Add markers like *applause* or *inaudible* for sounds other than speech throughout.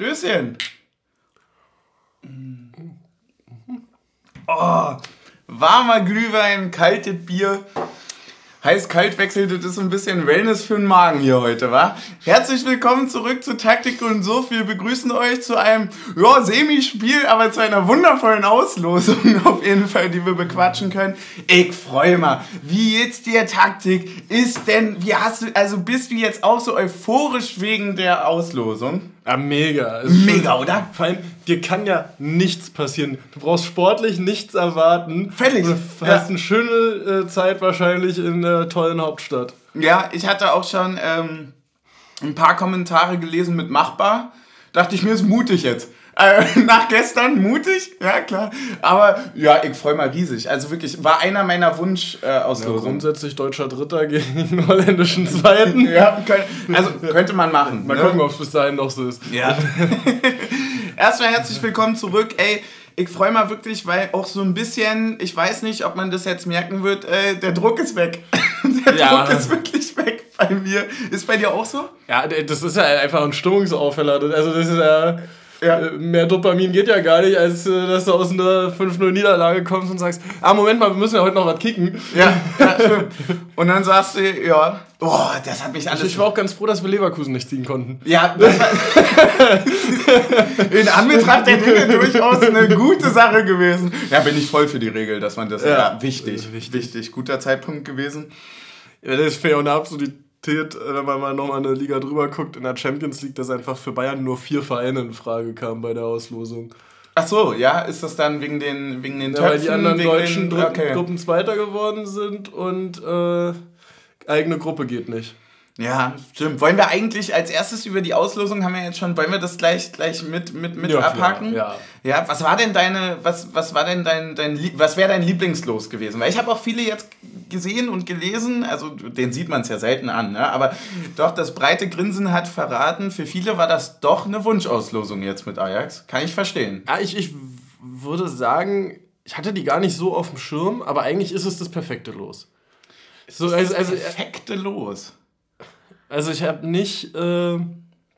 Stößchen. Oh, warmer Glühwein, kaltes Bier. Heiß-kalt wechselt, das ist ein bisschen Wellness für den Magen hier heute, wa? Herzlich willkommen zurück zu Taktik und so. Wir begrüßen euch zu einem, ja, Semispiel, aber zu einer wundervollen Auslosung *laughs* auf jeden Fall, die wir bequatschen können. Ich freue mich. Wie jetzt dir Taktik? Ist denn, wie hast du, also bist du jetzt auch so euphorisch wegen der Auslosung? Ja, mega. Mega, schon, oder? Vor allem, dir kann ja nichts passieren. Du brauchst sportlich nichts erwarten. Völlig. Du hast ja. eine schöne äh, Zeit wahrscheinlich in der tollen Hauptstadt. Ja, ich hatte auch schon ähm, ein paar Kommentare gelesen mit machbar. Dachte ich mir, ist mutig jetzt. Äh, *laughs* nach gestern mutig, ja klar. Aber ja, ich freue mich riesig. Also wirklich, war einer meiner Wunschauslosungen. Äh, ja, grundsätzlich deutscher Dritter gegen den holländischen Zweiten. *laughs* ja, also könnte man machen. Mal ne? gucken, ob es bis dahin noch so ist. Ja. *laughs* Erstmal herzlich willkommen zurück. Ey, ich freue mich wirklich, weil auch so ein bisschen, ich weiß nicht, ob man das jetzt merken wird, äh, der Druck ist weg. der ja. Druck ist wirklich weg bei mir. Ist bei dir auch so? Ja, das ist ja einfach ein Stimmungsaufheller. Also das ist ja ja. Äh, mehr Dopamin geht ja gar nicht, als äh, dass du aus einer 5-0-Niederlage kommst und sagst, ah, Moment mal, wir müssen ja heute noch was kicken. Ja, ja stimmt. Und dann sagst du, ja, boah, das hat mich alles... Ich war auch ganz froh, dass wir Leverkusen nicht ziehen konnten. Ja, das war *laughs* in Anbetracht der Dinge durchaus eine gute Sache gewesen. Ja, bin ich voll für die Regel, dass man das... Ja, ja wichtig, wichtig, wichtig. Guter Zeitpunkt gewesen. Ja, das ist fair und absolut wenn man mal nochmal eine Liga drüber guckt, in der Champions League, dass einfach für Bayern nur vier Vereine in Frage kamen bei der Auslosung. Ach so, ja, ist das dann wegen den, wegen den ja, Töpfen? Weil die anderen deutschen den, okay. Gruppen Zweiter geworden sind und äh, eigene Gruppe geht nicht. Ja, stimmt. Wollen wir eigentlich als erstes über die Auslosung haben wir jetzt schon, wollen wir das gleich, gleich mit, mit, mit ja, abhaken? Ja, ja. ja. was war denn deine, was, was war denn dein, dein was wäre dein Lieblingslos gewesen? Weil ich habe auch viele jetzt gesehen und gelesen, also den sieht man es ja selten an, ne? aber doch, das breite Grinsen hat verraten, für viele war das doch eine Wunschauslosung jetzt mit Ajax. Kann ich verstehen. Ja, ich, ich würde sagen, ich hatte die gar nicht so auf dem Schirm, aber eigentlich ist es das perfekte Los. So, also, also, perfekte Los. Also ich habe nicht. Äh, du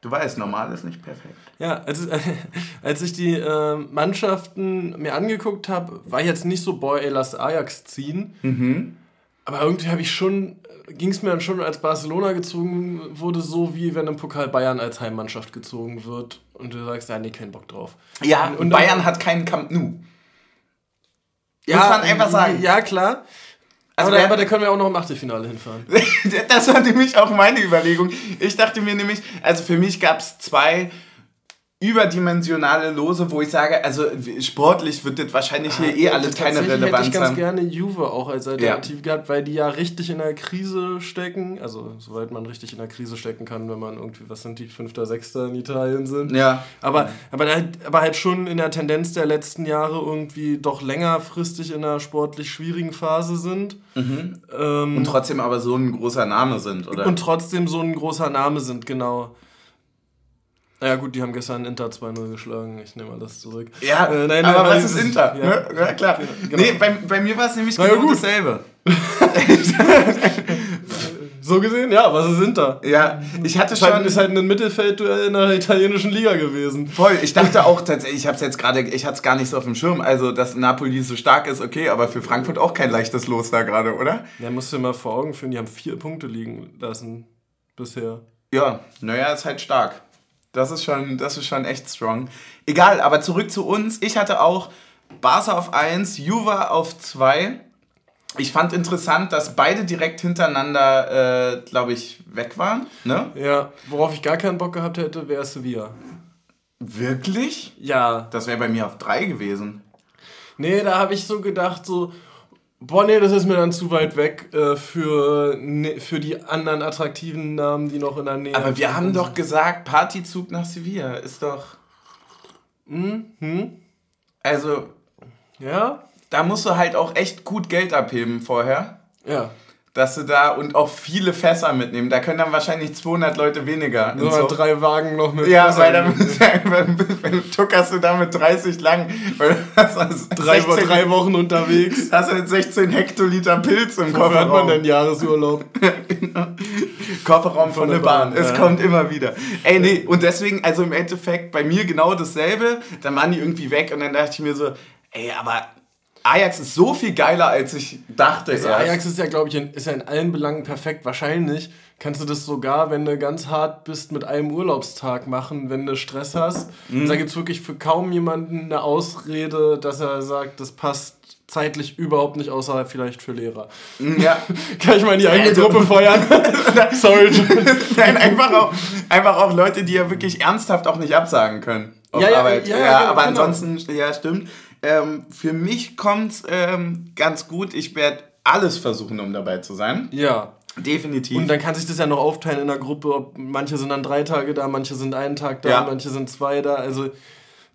weißt, normal ist nicht perfekt. Ja, als, *laughs* als ich die äh, Mannschaften mir angeguckt habe, war ich jetzt nicht so, boah, ey, lass Ajax ziehen. Mhm. Aber irgendwie habe ich schon, ging es mir dann schon, als Barcelona gezogen wurde, so wie wenn im Pokal Bayern als Heimmannschaft gezogen wird. Und du sagst, ja, nee, keinen Bock drauf. Ja, und, und Bayern dann, hat keinen Camp Nou. Ja, Muss man einfach sagen. Ja, klar. Also aber, da, aber da können wir auch noch im Achtelfinale hinfahren. *laughs* das war nämlich auch meine Überlegung. Ich dachte mir nämlich, also für mich gab es zwei überdimensionale Lose, wo ich sage, also sportlich wird das wahrscheinlich hier ah, eh alles keine Relevanz haben. Ich ganz gerne Juve auch als Alternative ja. gehabt, weil die ja richtig in der Krise stecken. Also soweit man richtig in der Krise stecken kann, wenn man irgendwie, was sind die, Fünfter, Sechster in Italien sind. Ja. Aber, aber, halt, aber halt schon in der Tendenz der letzten Jahre irgendwie doch längerfristig in einer sportlich schwierigen Phase sind. Mhm. Ähm, und trotzdem aber so ein großer Name sind, oder? Und trotzdem so ein großer Name sind, genau. Ja gut, die haben gestern Inter 2-0 geschlagen. Ich nehme alles zurück. Ja, äh, nein, aber nein, was ist Inter? Ja, ne? ja klar. Genau. Nee, bei, bei mir war es nämlich genau gut. dasselbe. *laughs* so gesehen, ja, was ist Inter? Ja, ich hatte schon... Halt, ist halt ein Mittelfeldduell in der italienischen Liga gewesen. Voll, ich dachte auch tatsächlich, ich habe es jetzt gerade, ich hatte es gar nicht so auf dem Schirm, also dass Napoli so stark ist, okay, aber für Frankfurt auch kein leichtes Los da gerade, oder? Ja, musst du dir mal vor Augen führen, die haben vier Punkte liegen lassen bisher. Ja, naja, ist halt stark. Das ist schon, das ist schon echt strong. Egal, aber zurück zu uns. Ich hatte auch Barca auf 1, Juva auf 2. Ich fand interessant, dass beide direkt hintereinander, äh, glaube ich, weg waren. Ne? Ja, worauf ich gar keinen Bock gehabt hätte, wäre Sevilla. Wirklich? Ja. Das wäre bei mir auf 3 gewesen. Nee, da habe ich so gedacht, so, Boah, nee, das ist mir dann zu weit weg äh, für, ne, für die anderen attraktiven Namen, die noch in der Nähe sind. Aber wir haben doch gesagt, Partyzug nach Sevilla ist doch. Mhm. Also. Ja? Da musst du halt auch echt gut Geld abheben vorher. Ja. Dass du da und auch viele Fässer mitnehmen. Da können dann wahrscheinlich 200 Leute weniger. So, so. drei Wagen noch mit. Ja, weil dann *laughs* tuckerst du damit 30 lang. Weil also drei, 16, drei Wochen unterwegs. Hast du 16 Hektoliter Pilz im Kofferraum. hat man denn Jahresurlaub? *laughs* Kofferraum von, von der Bahn. Bahn. Es ja. kommt immer wieder. Ey, nee, und deswegen, also im Endeffekt bei mir genau dasselbe. Dann waren die irgendwie weg und dann dachte ich mir so, ey, aber Ajax ist so viel geiler, als ich dachte. Also Ajax ist ja, glaube ich, in, ist ja in allen Belangen perfekt. Wahrscheinlich kannst du das sogar, wenn du ganz hart bist, mit einem Urlaubstag machen, wenn du Stress hast. Mhm. Da gibt es wirklich für kaum jemanden eine Ausrede, dass er sagt, das passt zeitlich überhaupt nicht, außer vielleicht für Lehrer. Mhm, ja. *laughs* Kann ich mal in die eigene also, Gruppe feuern? *laughs* Sorry. Nein, einfach auch, einfach auch Leute, die ja wirklich ernsthaft auch nicht absagen können. Auf ja, ja, Arbeit. Ja, ja, ja genau, aber genau. ansonsten, ja, stimmt. Ähm, für mich kommt es ähm, ganz gut. Ich werde alles versuchen, um dabei zu sein. Ja. Definitiv. Und dann kann sich das ja noch aufteilen in der Gruppe. Ob manche sind dann drei Tage da, manche sind einen Tag da, ja. manche sind zwei da. Also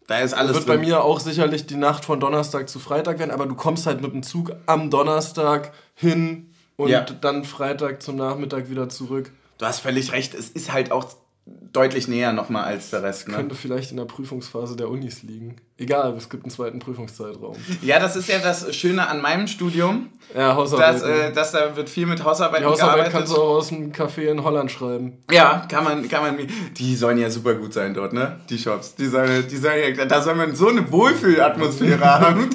da ist alles. Wird drin. bei mir auch sicherlich die Nacht von Donnerstag zu Freitag werden, aber du kommst halt mit dem Zug am Donnerstag hin und ja. dann Freitag zum Nachmittag wieder zurück. Du hast völlig recht. Es ist halt auch deutlich näher nochmal als der Rest. Ne? Könnte vielleicht in der Prüfungsphase der Unis liegen. Egal, es gibt einen zweiten Prüfungszeitraum. Ja, das ist ja das Schöne an meinem Studium. Ja, Hausarbeit. Dass, äh, dass da wird viel mit Hausarbeit Die Hausarbeit gearbeitet. kannst du auch aus einem Café in Holland schreiben. Ja, kann man, kann man. Die sollen ja super gut sein dort, ne? Die Shops. Die sollen, die sollen, da soll man so eine Wohlfühlatmosphäre *laughs* haben.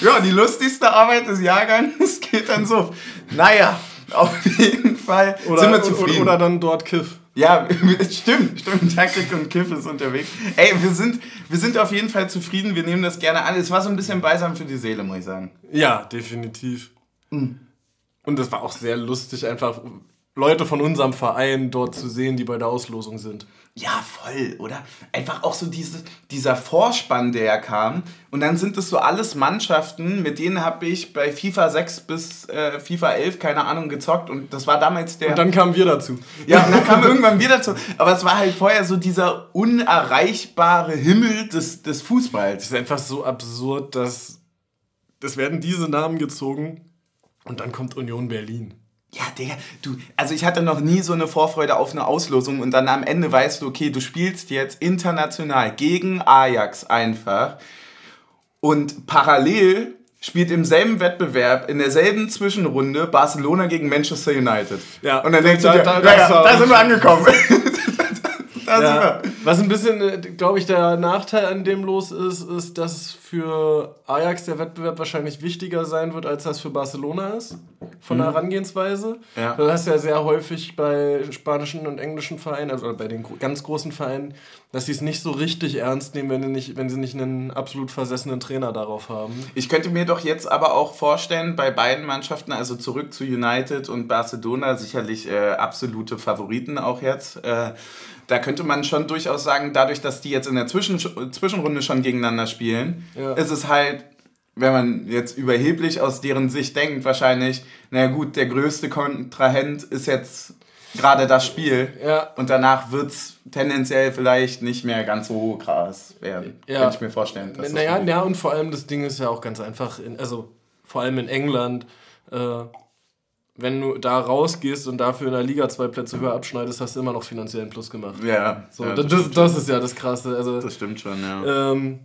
ja, die lustigste Arbeit des Jahrgangs *laughs* geht dann so. Naja, auf jeden Fall oder, sind wir zufrieden. Oder, oder dann dort Kiff. Ja, *laughs* stimmt, stimmt. Taktik und Kiff ist unterwegs. Ey, wir sind, wir sind auf jeden Fall zufrieden. Wir nehmen das gerne an. Es war so ein bisschen beisam für die Seele, muss ich sagen. Ja, definitiv. Mhm. Und es war auch sehr lustig, einfach Leute von unserem Verein dort zu sehen, die bei der Auslosung sind. Ja, voll, oder? Einfach auch so diese, dieser Vorspann, der ja kam. Und dann sind es so alles Mannschaften, mit denen habe ich bei FIFA 6 bis äh, FIFA 11, keine Ahnung, gezockt. Und das war damals der... Und dann kamen wir dazu. Ja, und dann kamen irgendwann wir dazu. Aber es war halt vorher so dieser unerreichbare Himmel des, des Fußballs. Es ist einfach so absurd, dass... Es werden diese Namen gezogen und dann kommt Union Berlin. Ja, Digga, du, also ich hatte noch nie so eine Vorfreude auf eine Auslosung und dann am Ende weißt du, okay, du spielst jetzt international gegen Ajax einfach und parallel spielt im selben Wettbewerb, in derselben Zwischenrunde Barcelona gegen Manchester United. Ja. Und dann denkst da, du dir, da, da, ja, da sind wir angekommen. *laughs* ja. wir. Was ein bisschen, äh, glaube ich, der Nachteil an dem los ist, ist, dass für Ajax der Wettbewerb wahrscheinlich wichtiger sein wird, als das für Barcelona ist, von der mhm. Herangehensweise. Ja. Du hast ja sehr häufig bei spanischen und englischen Vereinen, also bei den ganz großen Vereinen, dass sie es nicht so richtig ernst nehmen, wenn, sie nicht, wenn sie nicht einen absolut versessenen Trainer darauf haben. Ich könnte mir doch jetzt aber auch vorstellen, bei beiden Mannschaften, also zurück zu United und Barcelona, sicherlich äh, absolute Favoriten auch jetzt. Äh, da könnte man schon durchaus sagen, dadurch, dass die jetzt in der Zwischen Zwischenrunde schon gegeneinander spielen, ja. ist es halt, wenn man jetzt überheblich aus deren Sicht denkt, wahrscheinlich, naja gut, der größte Kontrahent ist jetzt gerade das Spiel. Ja. Und danach wird es tendenziell vielleicht nicht mehr ganz so krass werden. Ja. Könnte ich mir vorstellen. Naja, ja, und vor allem das Ding ist ja auch ganz einfach, in, also vor allem in England, äh, wenn du da rausgehst und dafür in der Liga zwei Plätze höher abschneidest, hast du immer noch finanziellen Plus gemacht. Ja. So, ja, das, das, das, ist ja das Krasse. Also, das stimmt schon, ja. Ähm,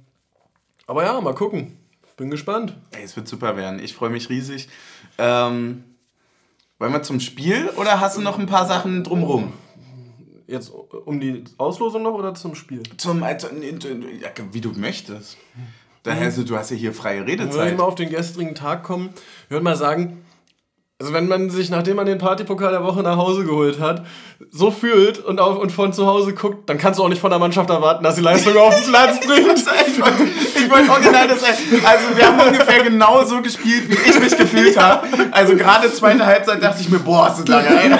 aber ja, mal gucken. Bin gespannt. Ey, es wird super werden. Ich freue mich riesig. Ähm, wollen wir zum Spiel oder hast du noch ein paar Sachen drumrum? Jetzt um die Auslosung noch oder zum Spiel? Zum, also, wie du möchtest. Daher, also, du hast ja hier freie Redezeit. Wenn wir mal auf den gestrigen Tag kommen, ich würde mal sagen, also wenn man sich, nachdem man den Partypokal der Woche nach Hause geholt hat, so fühlt und, auf, und von zu Hause guckt, dann kannst du auch nicht von der Mannschaft erwarten, dass sie Leistung auf den Platz *laughs* bringt. ich wollte original das Also wir haben ungefähr genau so gespielt, wie ich mich gefühlt habe. Also gerade zweite Halbzeit dachte ich mir, boah, ist das lange, ey.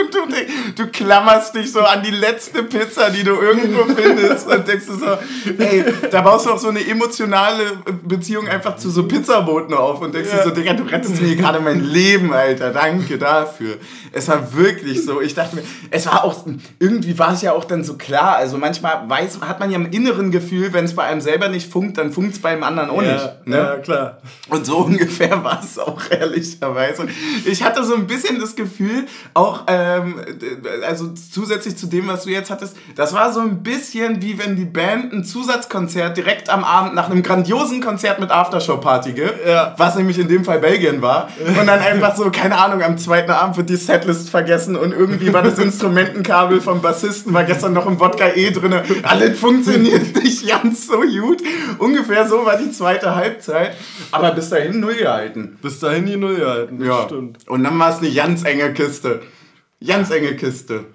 *laughs* Du, du, du klammerst dich so an die letzte Pizza, die du irgendwo findest und denkst du so, ey, da baust du auch so eine emotionale Beziehung einfach zu so Pizzaboten auf und denkst ja. du so, Digga, du rettest mir gerade mein Leben, Alter, danke dafür. Es war wirklich so, ich dachte mir, es war auch, irgendwie war es ja auch dann so klar, also manchmal weiß, hat man ja im inneren Gefühl, wenn es bei einem selber nicht funkt, dann funkt es beim anderen auch ja, nicht. Ne? Ja, klar. Und so *laughs* ungefähr war es auch ehrlicherweise. Ich hatte so ein bisschen das Gefühl, auch, ähm, also zusätzlich zu dem, was du jetzt hattest, das war so ein bisschen wie wenn die Band ein Zusatzkonzert direkt am Abend nach einem grandiosen Konzert mit Aftershow-Party gibt, ja. was nämlich in dem Fall Belgien war, und dann einfach so, keine Ahnung, am zweiten Abend wird die Setlist vergessen und irgendwie war das Instrumentenkabel vom Bassisten, war gestern noch im Wodka E drin, alles funktioniert *laughs* nicht ganz so gut. Ungefähr so war die zweite Halbzeit, aber bis dahin null gehalten. Bis dahin die null gehalten, ja. stimmt. Und dann war es eine ganz enge Kiste. Ganz enge Kiste.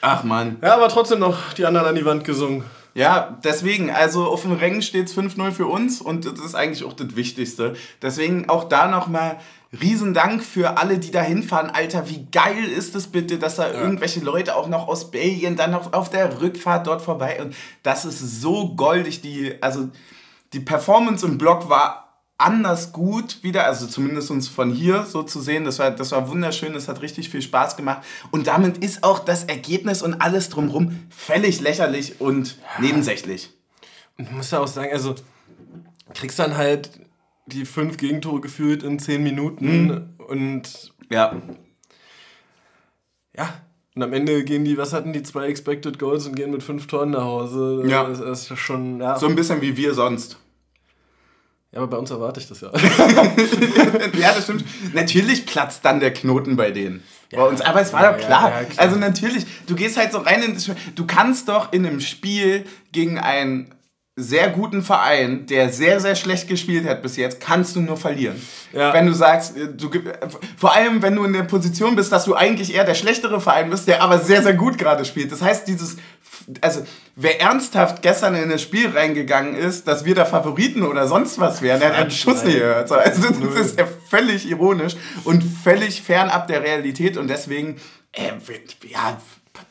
Ach man. Ja, aber trotzdem noch die anderen an die Wand gesungen. Ja, deswegen, also auf dem Rängen steht es 5-0 für uns und das ist eigentlich auch das Wichtigste. Deswegen auch da nochmal Riesendank für alle, die da hinfahren. Alter, wie geil ist es bitte, dass da ja. irgendwelche Leute auch noch aus Belgien dann auf, auf der Rückfahrt dort vorbei und das ist so goldig. Die, also die Performance im Blog war anders gut wieder, also zumindest uns von hier so zu sehen. Das war, das war wunderschön, das hat richtig viel Spaß gemacht. Und damit ist auch das Ergebnis und alles drumherum völlig lächerlich und nebensächlich. Und ich muss ja auch sagen, also kriegst dann halt die fünf Gegentore gefühlt in zehn Minuten mhm. und ja. Ja, und am Ende gehen die, was hatten die zwei Expected Goals und gehen mit fünf Toren nach Hause. Ja. Das ist schon, ja. So ein bisschen wie wir sonst. Ja, aber bei uns erwarte ich das ja. *laughs* ja, das stimmt. Natürlich platzt dann der Knoten bei denen. Ja, bei uns. Aber es war ja, doch klar. Ja, klar. Also natürlich, du gehst halt so rein in das Spiel. Du kannst doch in einem Spiel gegen einen sehr guten Verein, der sehr, sehr schlecht gespielt hat bis jetzt, kannst du nur verlieren. Ja. Wenn du sagst, äh, du, vor allem wenn du in der Position bist, dass du eigentlich eher der schlechtere Verein bist, der aber sehr, sehr gut gerade spielt. Das heißt, dieses also wer ernsthaft gestern in das Spiel reingegangen ist, dass wir da Favoriten oder sonst was wären, der hat einen Schuss nicht gehört. Also das ist ja völlig ironisch und völlig fernab der Realität und deswegen, äh, ja,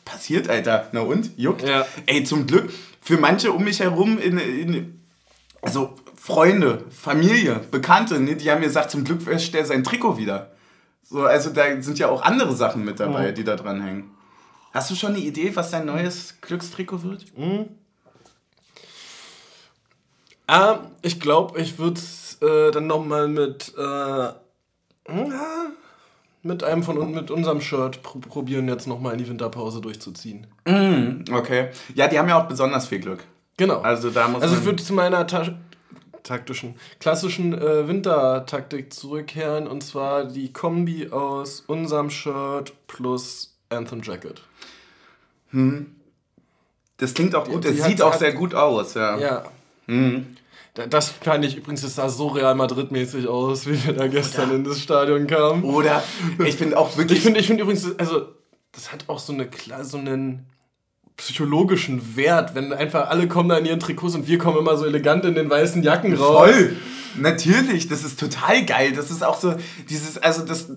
passiert, Alter. Na und? Juckt. Ja. Ey, zum Glück, für manche um mich herum, in, in also Freunde, Familie, Bekannte, ne, die haben mir gesagt, zum Glück wäscht er sein Trikot wieder. So, also da sind ja auch andere Sachen mit dabei, oh. die da dran hängen. Hast du schon eine Idee, was dein neues Glückstrikot wird? Mhm. Ah, ich glaube, ich würde es äh, dann nochmal mit, äh, mit einem von mit unserem Shirt pr probieren, jetzt nochmal in die Winterpause durchzuziehen. Mhm, okay. Ja, die haben ja auch besonders viel Glück. Genau. Also da muss Also ich würde zu meiner Ta taktischen, klassischen äh, Wintertaktik zurückkehren und zwar die Kombi aus unserem Shirt plus Anthem Jacket. Hm. Das klingt auch gut, es sieht auch sehr gut aus, ja. Ja. Hm. Das fand ich übrigens, es sah so Real Madrid-mäßig aus, wie wir da gestern Oder. in das Stadion kamen. Oder ich finde auch wirklich. Ich finde ich find übrigens, also, das hat auch so, eine, so einen psychologischen Wert, wenn einfach alle kommen da in ihren Trikots und wir kommen immer so elegant in den weißen Jacken raus. Voll! Natürlich, das ist total geil. Das ist auch so dieses, also das,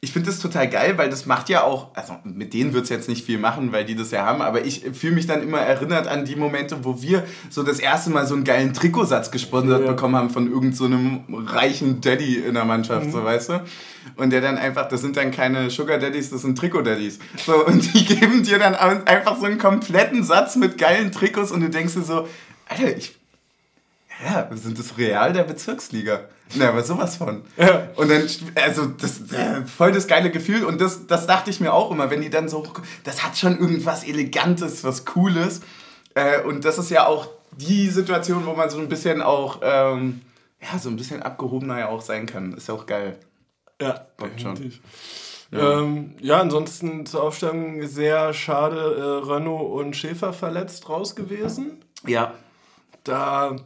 ich finde das total geil, weil das macht ja auch, also mit denen wird es jetzt nicht viel machen, weil die das ja haben, aber ich fühle mich dann immer erinnert an die Momente, wo wir so das erste Mal so einen geilen Trikotsatz gesponsert ja. bekommen haben von irgendeinem so reichen Daddy in der Mannschaft, mhm. so weißt du? Und der dann einfach, das sind dann keine Sugar Daddies, das sind Trikot Daddies. So, *laughs* und die geben dir dann einfach so einen kompletten Satz mit geilen Trikots und du denkst dir so, Alter, ich ja, wir sind das Real der Bezirksliga. Na, aber sowas von. Ja. Und dann, also, das, äh, voll das geile Gefühl. Und das, das dachte ich mir auch immer, wenn die dann so, das hat schon irgendwas Elegantes, was Cooles. Äh, und das ist ja auch die Situation, wo man so ein bisschen auch, ähm, ja, so ein bisschen abgehobener ja auch sein kann. Ist ja auch geil. Ja, definitiv. schon. Ja. Ähm, ja, ansonsten zur Aufstellung sehr schade, äh, Renault und Schäfer verletzt raus gewesen. Ja. Da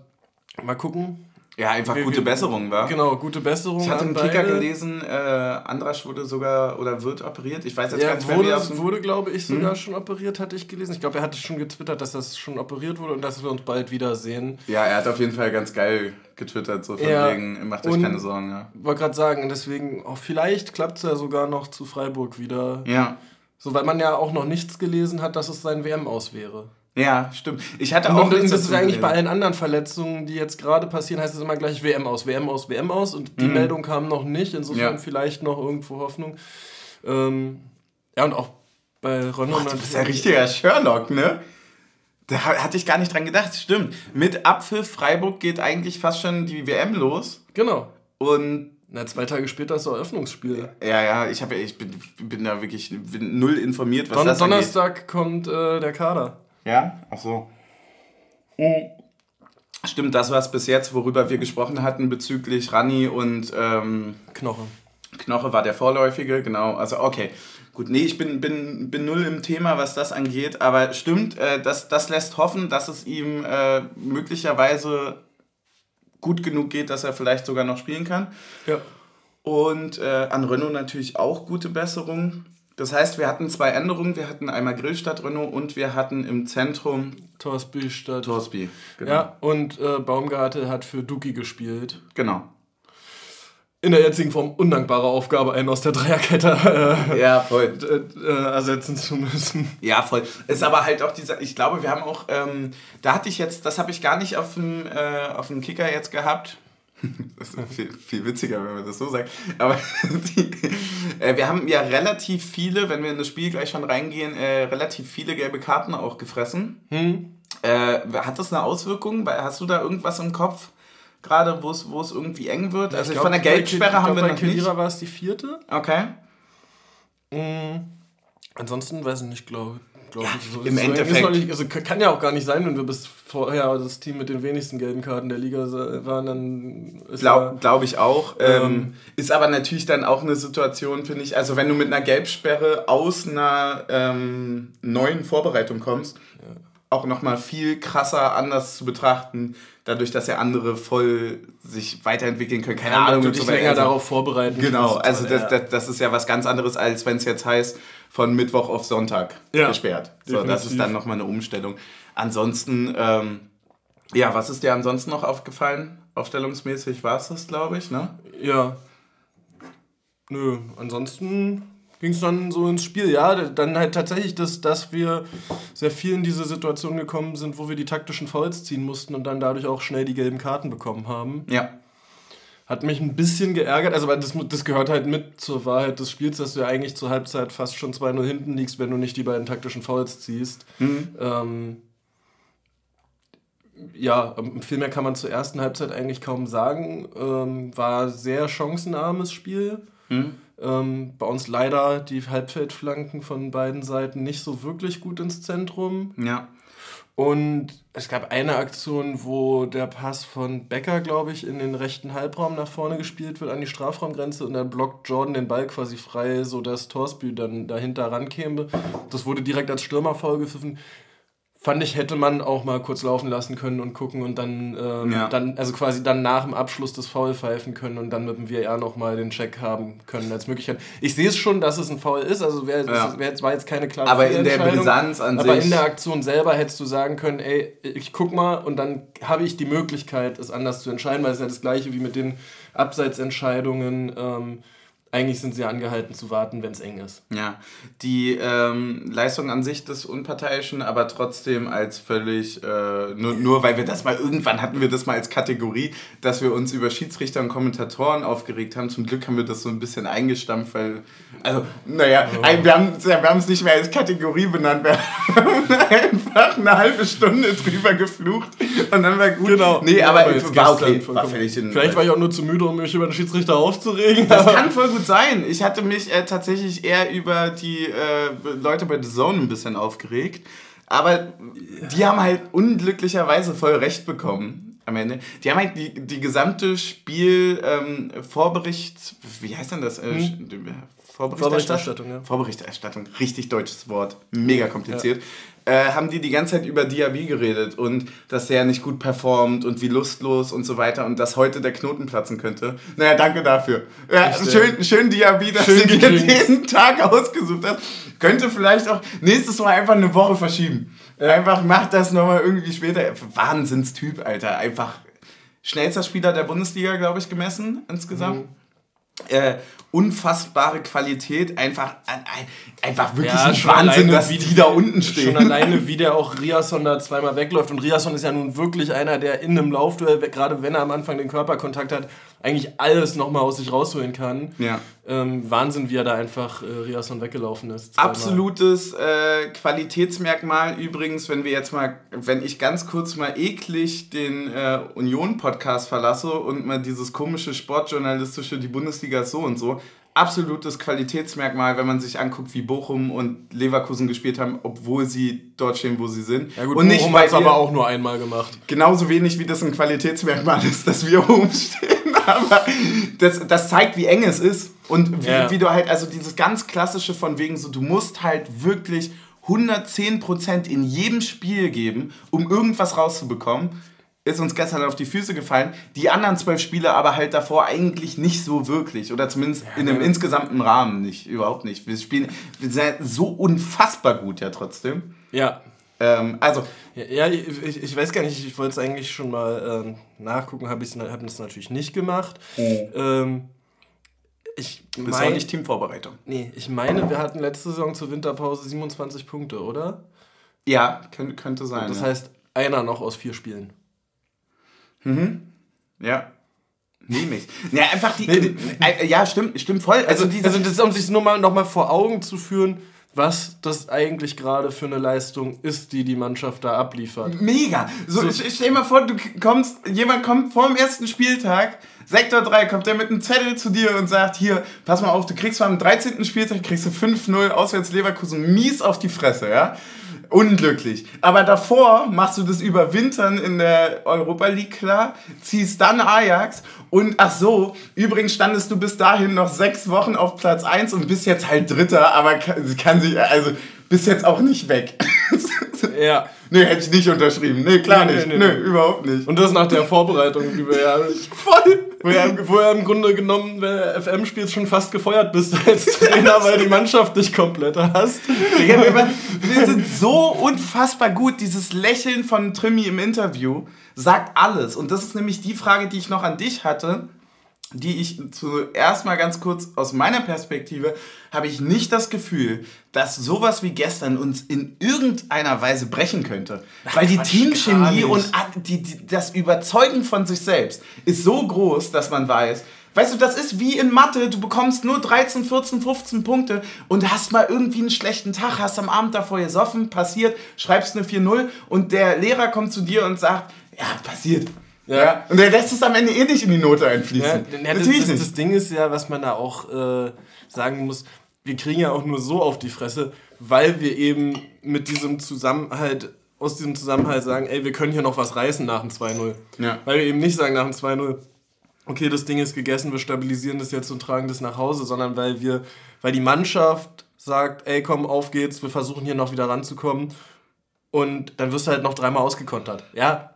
Mal gucken. Ja, einfach wir, gute Besserung, war. Genau, gute Besserung. Ich hatte einen Kicker gelesen, äh, Andrasch wurde sogar oder wird operiert. Ich weiß jetzt ja, gar nicht wurde, mehr, wurde, glaube ich, sogar hm? schon operiert, hatte ich gelesen. Ich glaube, er hatte schon getwittert, dass das schon operiert wurde und dass wir uns bald wiedersehen. Ja, er hat auf jeden Fall ganz geil getwittert, so von ja, wegen, macht euch keine Sorgen. Ja. Wollte gerade sagen, deswegen, oh, vielleicht klappt es ja sogar noch zu Freiburg wieder. Ja. So, weil man ja auch noch nichts gelesen hat, dass es sein WM aus wäre. Ja, stimmt. Ich hatte Und auch das ist eigentlich bei allen anderen Verletzungen, die jetzt gerade passieren, heißt es immer gleich WM aus, WM aus, WM aus. Und die Meldung kam noch nicht. Insofern Mhm. Ja. vielleicht noch irgendwo Hoffnung. Ähm, ja, und auch bei Boah, du bist ja richtiger Sherlock, ne? Da ha- hatte ich gar nicht dran gedacht. Stimmt. Mit Apfel Freiburg geht eigentlich fast schon die WM los. Genau. Und Na, zwei Tage später ist das Eröffnungsspiel. ja, ja, ich, hab, ich bin, bin da wirklich bin null informiert, was Don das angeht. Donnerstag kommt äh, der Kader. Ja, ach so. Stimmt, das war es bis jetzt, worüber wir gesprochen hatten bezüglich Rani und ähm, Knoche. Knoche war der vorläufige, genau. Also okay, gut, nee, ich bin, bin, bin null im Thema, was das angeht, aber stimmt, äh, das, das lässt hoffen, dass es ihm äh, möglicherweise gut genug geht, dass er vielleicht sogar noch spielen kann. Ja. Und äh, an Renault natürlich auch gute Besserung. Das heißt, wir hatten zwei Änderungen. Wir hatten einmal Grillstadt Renault und wir hatten im Zentrum Torsby statt. Torsby. Genau. Ja, und äh, Baumgarte hat für Duki gespielt. Genau. In der jetzigen Form undankbare Aufgabe, einen aus der Dreierkette äh, Ja, voll. äh, äh, ersetzen zu müssen. Ja, voll. Ist aber halt auch dieser, ich glaube, wir haben auch, ähm, da hatte ich jetzt, das habe ich gar nicht auf dem, äh, auf dem Kicker jetzt gehabt. *laughs* Das ist viel, viel witziger, wenn man das so sagt. Aber *laughs* die, äh, wir haben ja relativ viele, wenn wir in das Spiel gleich schon reingehen, äh, relativ viele gelbe Karten auch gefressen. Hm? Äh, hat das eine Auswirkung? Hast du da irgendwas im Kopf? Gerade, wo es irgendwie eng wird? Also glaub, von der bei ich haben glaub, wir bei noch nicht. Kedira war es die vierte. Okay. Mhm. Ansonsten weiß ich nicht, glaube glaub ich. So, im Endeffekt- nicht, also kann ja auch gar nicht sein, wenn wir bis vorher das Team mit den wenigsten gelben Karten der Liga waren, dann ist Glaube glaub ich auch. Ähm, Ähm, ist aber natürlich dann auch eine Situation, finde ich. Also, wenn du mit einer Gelbsperre aus einer ähm, neuen Vorbereitung kommst, auch nochmal viel krasser anders zu betrachten, dadurch, dass ja andere voll sich weiterentwickeln können. Keine ja, Ahnung. du dich so länger Also- darauf vorbereiten. Genau, also das, Ja. das, das ist ja was ganz anderes, als wenn es jetzt heißt, von Mittwoch auf Sonntag Ja, gesperrt. So, das ist dann nochmal eine Umstellung. Ansonsten, ähm, ja, was ist dir ansonsten noch aufgefallen? Aufstellungsmäßig war es das, glaube ich, ne? Ja. Nö, ansonsten ging es dann so ins Spiel. Ja, dann halt tatsächlich, dass, dass wir sehr viel in diese Situation gekommen sind, wo wir die taktischen Fouls ziehen mussten und dann dadurch auch schnell die gelben Karten bekommen haben. Ja. Hat mich ein bisschen geärgert, also weil das, das gehört halt mit zur Wahrheit des Spiels, dass du ja eigentlich zur Halbzeit fast schon 2-0 hinten liegst, wenn du nicht die beiden taktischen Fouls ziehst. Ähm, ja, ähm, viel mehr kann man zur ersten Halbzeit eigentlich kaum sagen. Ähm, war sehr chancenarmes Spiel. Ähm, bei uns leider die Halbfeldflanken von beiden Seiten nicht so wirklich gut ins Zentrum. Ja. Und es gab eine Aktion, wo der Pass von Becker, glaube ich, in den rechten Halbraum nach vorne gespielt wird, an die Strafraumgrenze und dann blockt Jordan den Ball quasi frei, sodass Torsby dann dahinter rankäme. Das wurde direkt als Stürmerfoul gepfiffen. Fand ich, hätte man auch mal kurz laufen lassen können und gucken und dann, ähm, Ja. dann also quasi dann nach dem Abschluss des Foul pfeifen können und dann mit dem VR nochmal den Check haben können als Möglichkeit. Ich sehe es schon, dass es ein Foul ist, also wär, Ja. wär war jetzt keine klare Aber in der. Brisanz an Aber sich- in der Aktion selber hättest du sagen können, ey, ich guck mal und dann habe ich die Möglichkeit, es anders zu entscheiden, weil es ist ja das gleiche wie mit den Abseitsentscheidungen. Ähm, eigentlich sind sie angehalten zu warten, wenn es eng ist. Ja, die ähm, Leistung an sich des Unparteiischen, aber trotzdem als völlig, äh, nur, nur weil wir das mal, irgendwann hatten wir das mal als Kategorie, dass wir uns über Schiedsrichter und Kommentatoren aufgeregt haben. Zum Glück haben wir das so ein bisschen eingestampft, weil, also, naja, ein- wir haben wir haben es nicht mehr als Kategorie benannt, wir haben *laughs* einfach eine halbe Stunde drüber geflucht und dann war gut. Nee, Ja, aber, war okay, war völlig in, Vielleicht war ich auch nur zu müde, um mich über den Schiedsrichter aufzuregen. das aber- kann voll gut sein. Ich hatte mich äh, tatsächlich eher über die äh, Leute bei The Zone ein bisschen aufgeregt. Aber die haben halt unglücklicherweise voll recht bekommen am Ende. Die haben halt die, die gesamte Spiel ähm, wie heißt denn das? Äh, Vorberichterstattung? Vorberichterstattung, ja. Vorberichterstattung, richtig deutsches Wort, mega kompliziert. Äh, haben die die ganze Zeit über Diaby geredet und dass der nicht gut performt und wie lustlos und so weiter und dass heute der Knoten platzen könnte. Naja, danke dafür. Ja, Echt, schön, schön Diaby, dass Schön du dir diesen Tag ausgesucht hast. Könnte vielleicht auch nächstes Mal einfach eine Woche verschieben. Einfach mach das nochmal irgendwie später. Wahnsinnstyp, Alter. Einfach schnellster Spieler der Bundesliga, glaube ich, gemessen insgesamt. äh, unfassbare Qualität, einfach, einfach wirklich ja, ein Wahnsinn, dass wie die da unten stehen. Schon alleine, wie der auch Riasson da zweimal wegläuft. Und Riasson ist ja nun wirklich einer, der in einem Laufduell, gerade wenn er am Anfang den Körperkontakt hat, eigentlich alles nochmal aus sich rausholen kann. Ja. Ähm, Wahnsinn, wie er da einfach äh, Riasson weggelaufen ist. Zweimal. Absolutes äh, Qualitätsmerkmal übrigens, wenn wir jetzt mal, wenn ich ganz kurz mal eklig den äh, Union-Podcast verlasse und mal dieses komische sportjournalistische, die Bundesliga ist so und so, absolutes Qualitätsmerkmal, wenn man sich anguckt, wie Bochum und Leverkusen gespielt haben, obwohl sie dort stehen, wo sie sind. Ja gut, und Bochum hat es aber auch nur einmal gemacht. Genauso wenig, wie das ein Qualitätsmerkmal ist, dass wir *laughs* oben stehen. Aber das, das zeigt, wie eng es ist. Und wie, ja. wie du halt, also dieses ganz klassische von wegen so, du musst halt wirklich 110% in jedem Spiel geben, um irgendwas rauszubekommen ist uns gestern auf die Füße gefallen. Die anderen zwölf Spiele aber halt davor eigentlich nicht so wirklich. Oder zumindest ja, in einem ja. insgesamten Rahmen nicht. Überhaupt nicht. Wir spielen wir sind so unfassbar gut ja trotzdem. Ja. Ähm, also. Ja, ich, ich weiß gar nicht, ich wollte es eigentlich schon mal ähm, nachgucken, habe ich es natürlich nicht gemacht. Oh. Ähm, ich mein, das war nicht Teamvorbereitung. Nee, ich meine, wir hatten letzte Saison zur Winterpause 27 Punkte, oder? Ja, könnte, könnte sein. Und das ja. heißt, einer noch aus vier Spielen. Mhm. Ja. Nehme ich. Ja, einfach die. Äh, ja, stimmt, stimmt voll. Also, also, also das, um sich nur mal noch mal vor Augen zu führen, was das eigentlich gerade für eine Leistung ist, die die Mannschaft da abliefert. Mega! So, so. stell dir mal vor, du kommst, jemand kommt vor dem ersten Spieltag, Sektor 3, kommt der mit einem Zettel zu dir und sagt, hier, pass mal auf, du kriegst am 13. Spieltag, kriegst du 5-0 auswärts Leverkusen mies auf die Fresse, ja? Unglücklich. Aber davor machst du das Überwintern in der Europa League klar, ziehst dann Ajax und ach so, übrigens standest du bis dahin noch sechs Wochen auf Platz 1 und bist jetzt halt Dritter, aber kann, kann sich, also bist jetzt auch nicht weg. *laughs* ja. Nee, hätte ich nicht unterschrieben. Nee, klar nee, nicht. Nee, nee, nee, überhaupt nicht. Und das nach der Vorbereitung, die wir ja. *laughs* Voll! Wo er, wo er im Grunde genommen, wenn du FM spielst, schon fast gefeuert bist *laughs* als Trainer, weil die Mannschaft nicht komplett hast. wir sind so unfassbar gut. Dieses Lächeln von Trimi im Interview sagt alles. Und das ist nämlich die Frage, die ich noch an dich hatte die ich zuerst mal ganz kurz aus meiner Perspektive habe ich nicht das Gefühl, dass sowas wie gestern uns in irgendeiner Weise brechen könnte. Ach, Weil die Teamchemie und die, die, das Überzeugen von sich selbst ist so groß, dass man weiß, Weißt du, das ist wie in Mathe, du bekommst nur 13, 14, 15 Punkte und hast mal irgendwie einen schlechten Tag, hast am Abend davor gesoffen, passiert, schreibst eine 4-0 und der Lehrer kommt zu dir und sagt, ja, passiert, ja. Und der lässt es am Ende eh nicht in die Note einfließen. Ja, das, das, das, Ding ist ja, was man da auch äh, sagen muss, wir kriegen ja auch nur so auf die Fresse, weil wir eben mit diesem Zusammenhalt, aus diesem Zusammenhalt sagen, ey, wir können hier noch was reißen nach dem 2-0. Ja. Weil wir eben nicht sagen nach dem 2-0, okay, das Ding ist gegessen, wir stabilisieren das jetzt und tragen das nach Hause, sondern weil wir, weil die Mannschaft sagt, ey, komm, auf geht's, wir versuchen hier noch wieder ranzukommen. Und dann wirst du halt noch dreimal ausgekontert. Ja,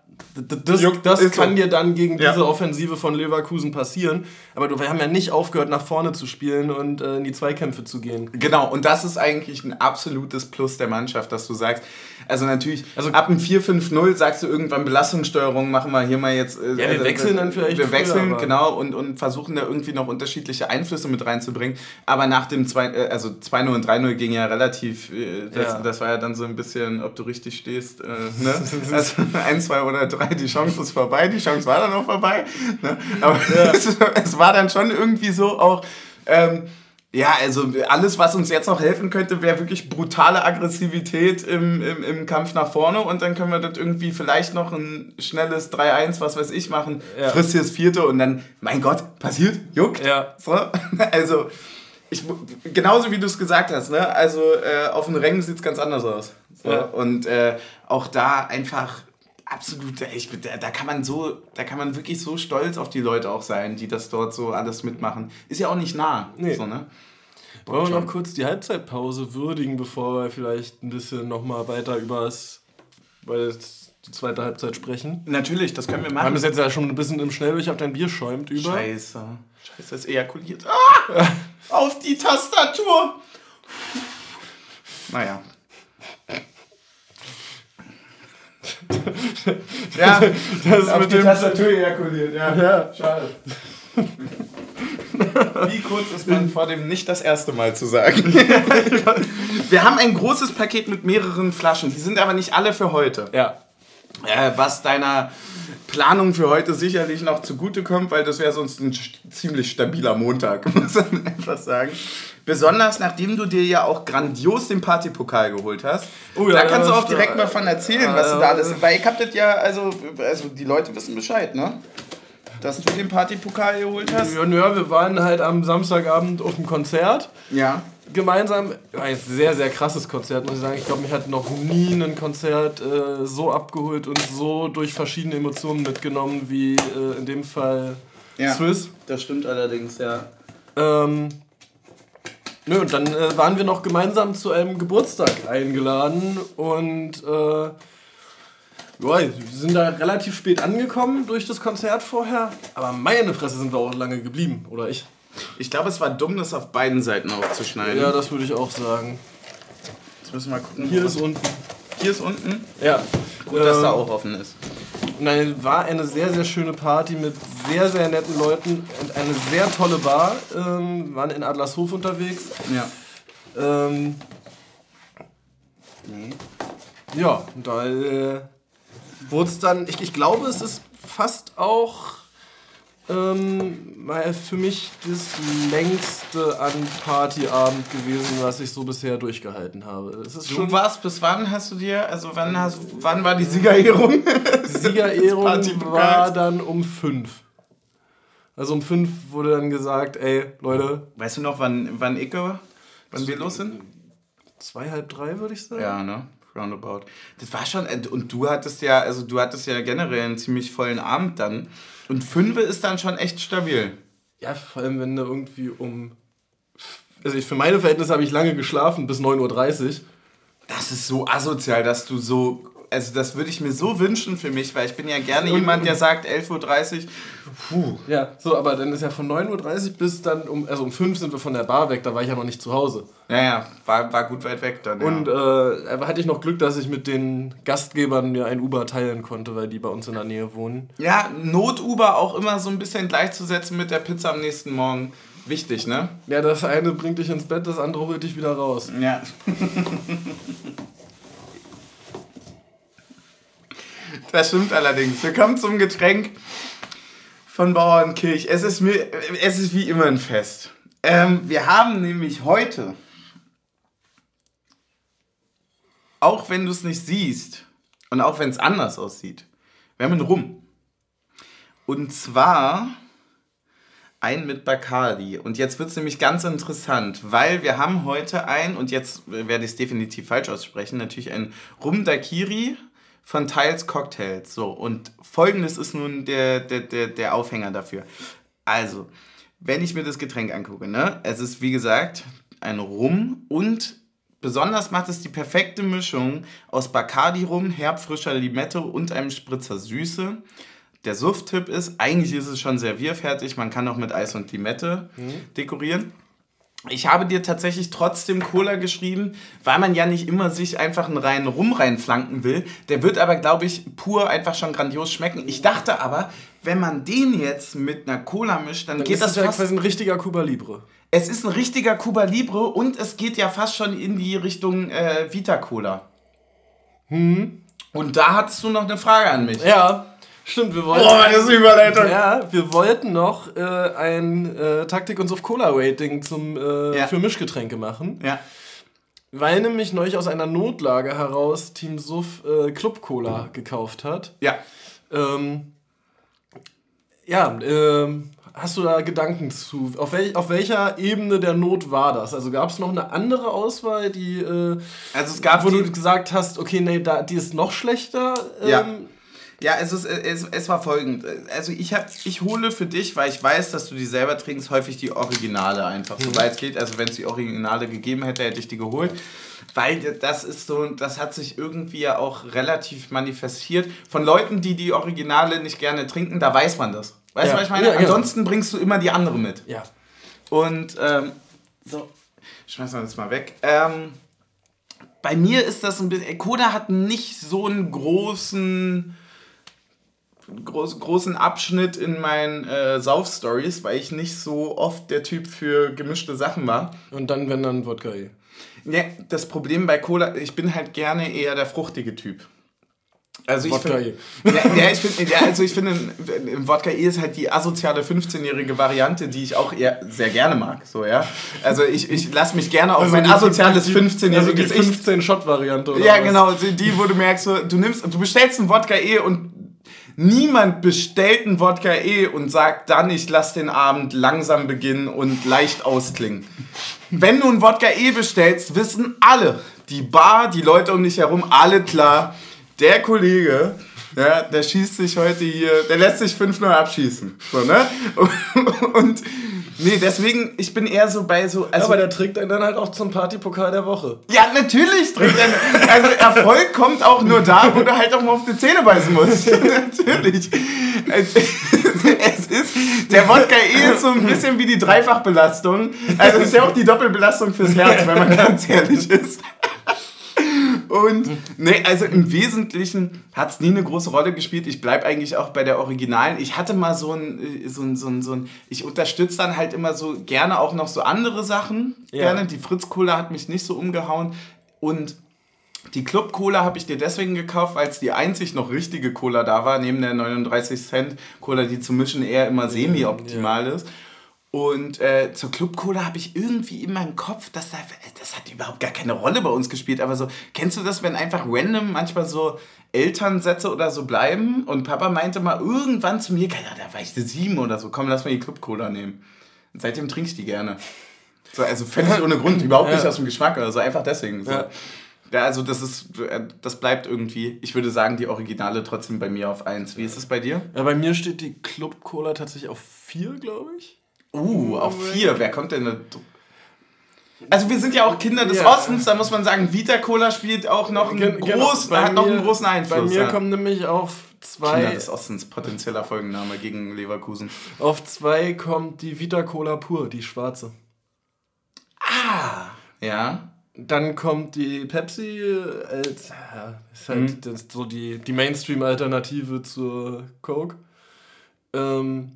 das, das kann dir dann gegen diese ja. Offensive von Leverkusen passieren. Aber wir haben ja nicht aufgehört, nach vorne zu spielen und äh, in die Zweikämpfe zu gehen. Genau, und das ist eigentlich ein absolutes Plus der Mannschaft, dass du sagst, also natürlich, also ab dem 4-5-0 sagst du irgendwann Belastungssteuerung, machen wir hier mal jetzt. Äh, ja, wir äh, wechseln dann vielleicht. Wir wechseln, früher, genau, und, und versuchen da irgendwie noch unterschiedliche Einflüsse mit reinzubringen. Aber nach dem 2, äh, also 2-0 und 3-0 ging ja relativ, äh, das, ja. das war ja dann so ein bisschen, ob du richtig stehst. Äh, ne? *laughs* also 1, 2 oder 3, die Chance ist vorbei, die Chance war dann auch vorbei. Ne? Aber ja. *laughs* es, es, war dann schon irgendwie so auch. Ähm, ja, also alles, was uns jetzt noch helfen könnte, wäre wirklich brutale Aggressivität im, im, im Kampf nach vorne und dann können wir das irgendwie vielleicht noch ein schnelles 3-1, was weiß ich, machen. Ja. Frisst hier das vierte und dann, mein Gott, passiert, juckt. Ja. So. *laughs* Also, ich, genauso wie du es gesagt hast, ne? also äh, auf den Rängen sieht es ganz anders aus. So. Ja. Und äh, auch da einfach absolut, ich, da, kann man so, da kann man wirklich so stolz auf die Leute auch sein, die das dort so alles mitmachen. Ist ja auch nicht nah. Nee. So, ne? Wollen wir noch kurz die Halbzeitpause würdigen, bevor wir vielleicht ein bisschen nochmal weiter über das, die zweite Halbzeit sprechen? Natürlich, das können wir machen. Wir haben es jetzt ja schon ein bisschen im Schnelldurch auf dein Bier schäumt über. Scheiße. Scheiße, es ejakuliert. Ah! auf die Tastatur! Naja. *laughs* ja, das ist auf mit die dem Tastatur ejakuliert, ja. ja. Schade. *laughs* Wie kurz ist man vor dem nicht das erste Mal zu sagen? *laughs* Wir haben ein großes Paket mit mehreren Flaschen. Die sind aber nicht alle für heute. Ja. Äh, was deiner Planung für heute sicherlich noch zugutekommt, weil das wäre sonst ein ziemlich stabiler Montag, muss man einfach sagen. Besonders nachdem du dir ja auch grandios den Partypokal geholt hast. Oh ja, da kannst du ja, auch direkt st- mal von erzählen, was du da alles. Weil ich hab das ja, also, also die Leute wissen Bescheid, ne? Dass du den Partypokal geholt hast. Ja, ja, wir waren halt am Samstagabend auf dem Konzert. Ja. Gemeinsam. Ein sehr, sehr krasses Konzert, muss ich sagen. Ich glaube, mich hat noch nie ein Konzert äh, so abgeholt und so durch verschiedene Emotionen mitgenommen wie äh, in dem Fall Ja. Swiss. Das stimmt allerdings, ja. Ähm, nö, und dann äh, waren wir noch gemeinsam zu einem Geburtstag eingeladen und äh, ja, wir sind da relativ spät angekommen durch das Konzert vorher, aber meine Fresse sind wir auch lange geblieben, oder ich? Ich glaube, es war dumm, das auf beiden Seiten aufzuschneiden. Ja, das würde ich auch sagen. Jetzt müssen wir mal gucken. Hier ist unten. Hier ist unten. Ja. Gut, dass da Ähm, auch offen ist. Nein, war eine sehr, sehr schöne Party mit sehr, sehr netten Leuten und eine sehr tolle Bar. Ähm, waren in Adlershof unterwegs. Ja. Ähm. Ja, und da äh, wurde es dann, ich, ich glaube, es ist fast auch ähm, für mich das längste an Partyabend gewesen, was ich so bisher durchgehalten habe. Es ist Du schon warst, bis wann hast du dir, also wann, hast, wann war die Siegerehrung? *laughs* Siegerehrung war dann um fünf. Also um fünf wurde dann gesagt, ey, Leute, Weißt du noch, wann, wann ich, wann wir los sind? zwei, halb drei würde ich sagen. Ja, ne? Roundabout. Das war schon, äh, und du hattest ja, also du hattest ja generell einen ziemlich vollen Abend dann. Und fünf ist dann schon echt stabil. Ja, vor allem, wenn du irgendwie um. Also, ich, für meine Verhältnisse habe ich lange geschlafen, bis 9.30 Uhr. Das ist so asozial, dass du so. Also, das würde ich mir so wünschen für mich, weil ich bin ja gerne jemand, der sagt 11.30 Uhr. Puh. Ja, so, aber dann ist ja von 9.30 Uhr bis dann um. Also, um 5 sind wir von der Bar weg, da war ich ja noch nicht zu Hause. Naja, war, war gut weit weg dann. Ja. Und äh, hatte ich noch Glück, dass ich mit den Gastgebern mir ein Uber teilen konnte, weil die bei uns in der Nähe wohnen. ja, Not-Uber auch immer so ein bisschen gleichzusetzen mit der Pizza am nächsten Morgen. Wichtig, ne? Ja, das eine bringt dich ins Bett, das andere holt dich wieder raus. Ja. *laughs* Das stimmt allerdings. Wir kommen zum Getränk von Bauernkirch. Es ist, mir, es ist wie immer ein Fest. Ähm, wir haben nämlich heute, auch wenn du es nicht siehst und auch wenn es anders aussieht, wir haben einen Rum. Und zwar ein mit Bacardi. Und jetzt wird es nämlich ganz interessant, weil wir haben heute ein, und jetzt werde ich es definitiv falsch aussprechen, natürlich ein Rum Daiquiri von Tiles Cocktails. So, und folgendes ist nun der, der, der, der Aufhänger dafür. Also, wenn ich mir das Getränk angucke, ne, es ist wie gesagt ein Rum und besonders macht es die perfekte Mischung aus Bacardi-Rum, herbfrischer Limette und einem Spritzer Süße. Der Suft-Tipp ist, eigentlich ist es schon servierfertig, man kann auch mit Eis und Limette dekorieren. Ich habe dir tatsächlich trotzdem Cola geschrieben, weil man ja nicht immer sich einfach einen reinen Rum reinflanken will. Der wird aber, glaube ich, pur einfach schon grandios schmecken. Ich dachte aber, wenn man den jetzt mit einer Cola mischt, dann, Dann geht ist das ja fast... ein richtiger Cuba Libre. Es ist ein richtiger Cuba Libre und es geht ja fast schon in die Richtung äh, Vita Cola. Und da hattest du noch eine Frage an mich. Ja, stimmt, wir wollten. Boah, das ist Überleitung. Ja, wir wollten noch äh, ein äh, Taktik und auf Cola Rating zum äh, Ja. für Mischgetränke machen, Ja. weil nämlich neulich aus einer Notlage heraus Team Suff äh, Club Cola gekauft hat. Ja. Ähm, ja, ähm, hast du da Gedanken zu? Auf, wel auf welcher Ebene der Not war das? Also gab es noch eine andere Auswahl, die, äh, Also es gab wo du gesagt hast, okay, nee, da, die ist noch schlechter? Ähm, Ja, es, ist, es, es war folgend. Also ich, hab, ich hole für dich, weil ich weiß, dass du die selber trinkst, häufig die Originale einfach, soweit es geht. Also wenn es die Originale gegeben hätte, hätte ich die geholt. Weil das ist so, das hat sich irgendwie ja auch relativ manifestiert. Von Leuten, die die Originale nicht gerne trinken, da weiß man das. Weißt Ja. du, was ich meine? Ja, ja. Ansonsten bringst du immer die andere mit. ja. Und ähm, so, schmeißen wir das mal weg. Ähm, bei mir ist das ein bisschen. Koda hat nicht so einen großen groß, großen Abschnitt in meinen äh, Sauf-Stories, weil ich nicht so oft der Typ für gemischte Sachen war. Und dann, wenn dann Wodka eh. Ja, das Problem bei Cola, ich bin halt gerne eher der fruchtige Typ. Also ich finde, ja, ja, ich finde, ja, also ich finde, im Wodka E ist halt die asoziale 15-jährige Variante, die ich auch eher sehr gerne mag, so, ja. Also ich, ich lasse mich gerne auf Also mein asoziales fünf- die- 15-jähriges Also die Ich 15-Shot-Variante, oder ja, was? genau, die, die, wo du merkst, du nimmst, du bestellst einen Wodka E und niemand bestellt einen Wodka E und sagt dann, ich lass den Abend langsam beginnen und leicht ausklingen. Wenn du einen Wodka E bestellst, wissen alle, die Bar, die Leute um dich herum, alle klar, der Kollege, ja, der schießt sich heute hier, der lässt sich 5-0 abschießen. So, ne? *laughs* Und, nee, deswegen, ich bin eher so bei so. Ja, Also, aber der trägt einen dann halt auch zum Partypokal der Woche. ja, natürlich trinkt er. Also Erfolg kommt auch nur da, wo du halt auch mal auf die Zähne beißen musst. *laughs* natürlich. Es, es ist, der Wodka E ist so ein bisschen wie die Dreifachbelastung. Also es ist ja auch die Doppelbelastung fürs Herz, wenn man ganz ehrlich ist. Und nee, also im Wesentlichen hat es nie eine große Rolle gespielt. Ich bleibe eigentlich auch bei der Originalen. Ich hatte mal so ein, äh, so ein, so ein, so ein ich unterstütze dann halt immer so gerne auch noch so andere Sachen. Ja. Gerne. Die Fritz Cola hat mich nicht so umgehauen. Und die Club Cola habe ich dir deswegen gekauft, weil es die einzig noch richtige Cola da war, neben der 39 Cent Cola, die zu mischen eher immer semi-optimal ist. Und äh, zur Club Cola habe ich irgendwie in meinem Kopf, dass da, das hat überhaupt gar keine Rolle bei uns gespielt, aber so, kennst du das, wenn einfach random manchmal so Elternsätze oder so bleiben? Und Papa meinte mal irgendwann zu mir, da war ich sieben oder so, komm, lass mal die Club Cola nehmen. Und seitdem trinke ich die gerne. So, also völlig ohne Grund, überhaupt *laughs* nicht Ja. aus dem Geschmack oder so, einfach deswegen. So. Ja. Ja, also das ist, äh, das bleibt irgendwie, ich würde sagen, die Originale trotzdem bei mir auf 1. Wie ist es bei dir? Ja, bei mir steht die Club Cola tatsächlich auf 4, glaube ich. Uh, auf 4. Wer kommt denn da? Also wir sind ja auch Kinder des Ja. Ostens, da muss man sagen, Vita Cola spielt auch noch einen, Gen- genau, groß, bei hat noch einen großen Einfluss. Bei mir ja. kommen nämlich auf Kinder zwei, des Ostens, potenzieller Folgenname gegen Leverkusen. auf zwei kommt die Vita Cola pur, die schwarze. Ah, ja. Dann kommt die Pepsi als, ja, ist halt Mhm. so die, die Mainstream-Alternative zur Coke. Ähm,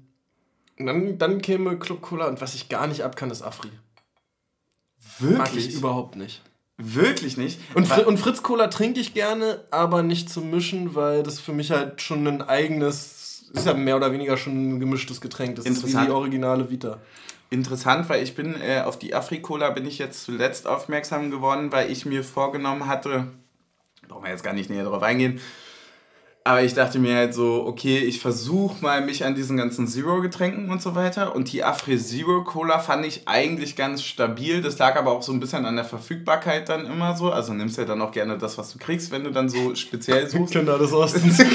und dann, dann käme Club Cola und was ich gar nicht ab kann, ist Afri. Mag ich Wirklich? überhaupt nicht. Wirklich nicht? Und, Fri und Fritz Cola trinke ich gerne, aber nicht zum Mischen, weil das für mich halt schon ein eigenes, ist ja mehr oder weniger schon ein gemischtes Getränk. Das ist wie die originale Vita. Interessant, weil ich bin äh, auf die Afri-Cola bin ich jetzt zuletzt aufmerksam geworden, weil ich mir vorgenommen hatte, brauchen wir jetzt gar nicht näher drauf eingehen, aber ich dachte mir halt so, okay, ich versuche mal mich an diesen ganzen Zero-Getränken und so weiter und die Afri Zero Cola fand ich eigentlich ganz stabil, das lag aber auch so ein bisschen an der Verfügbarkeit dann immer so, also nimmst ja dann auch gerne das, was du kriegst, wenn du dann so speziell *laughs* suchst. Kinder des Ostens. *laughs*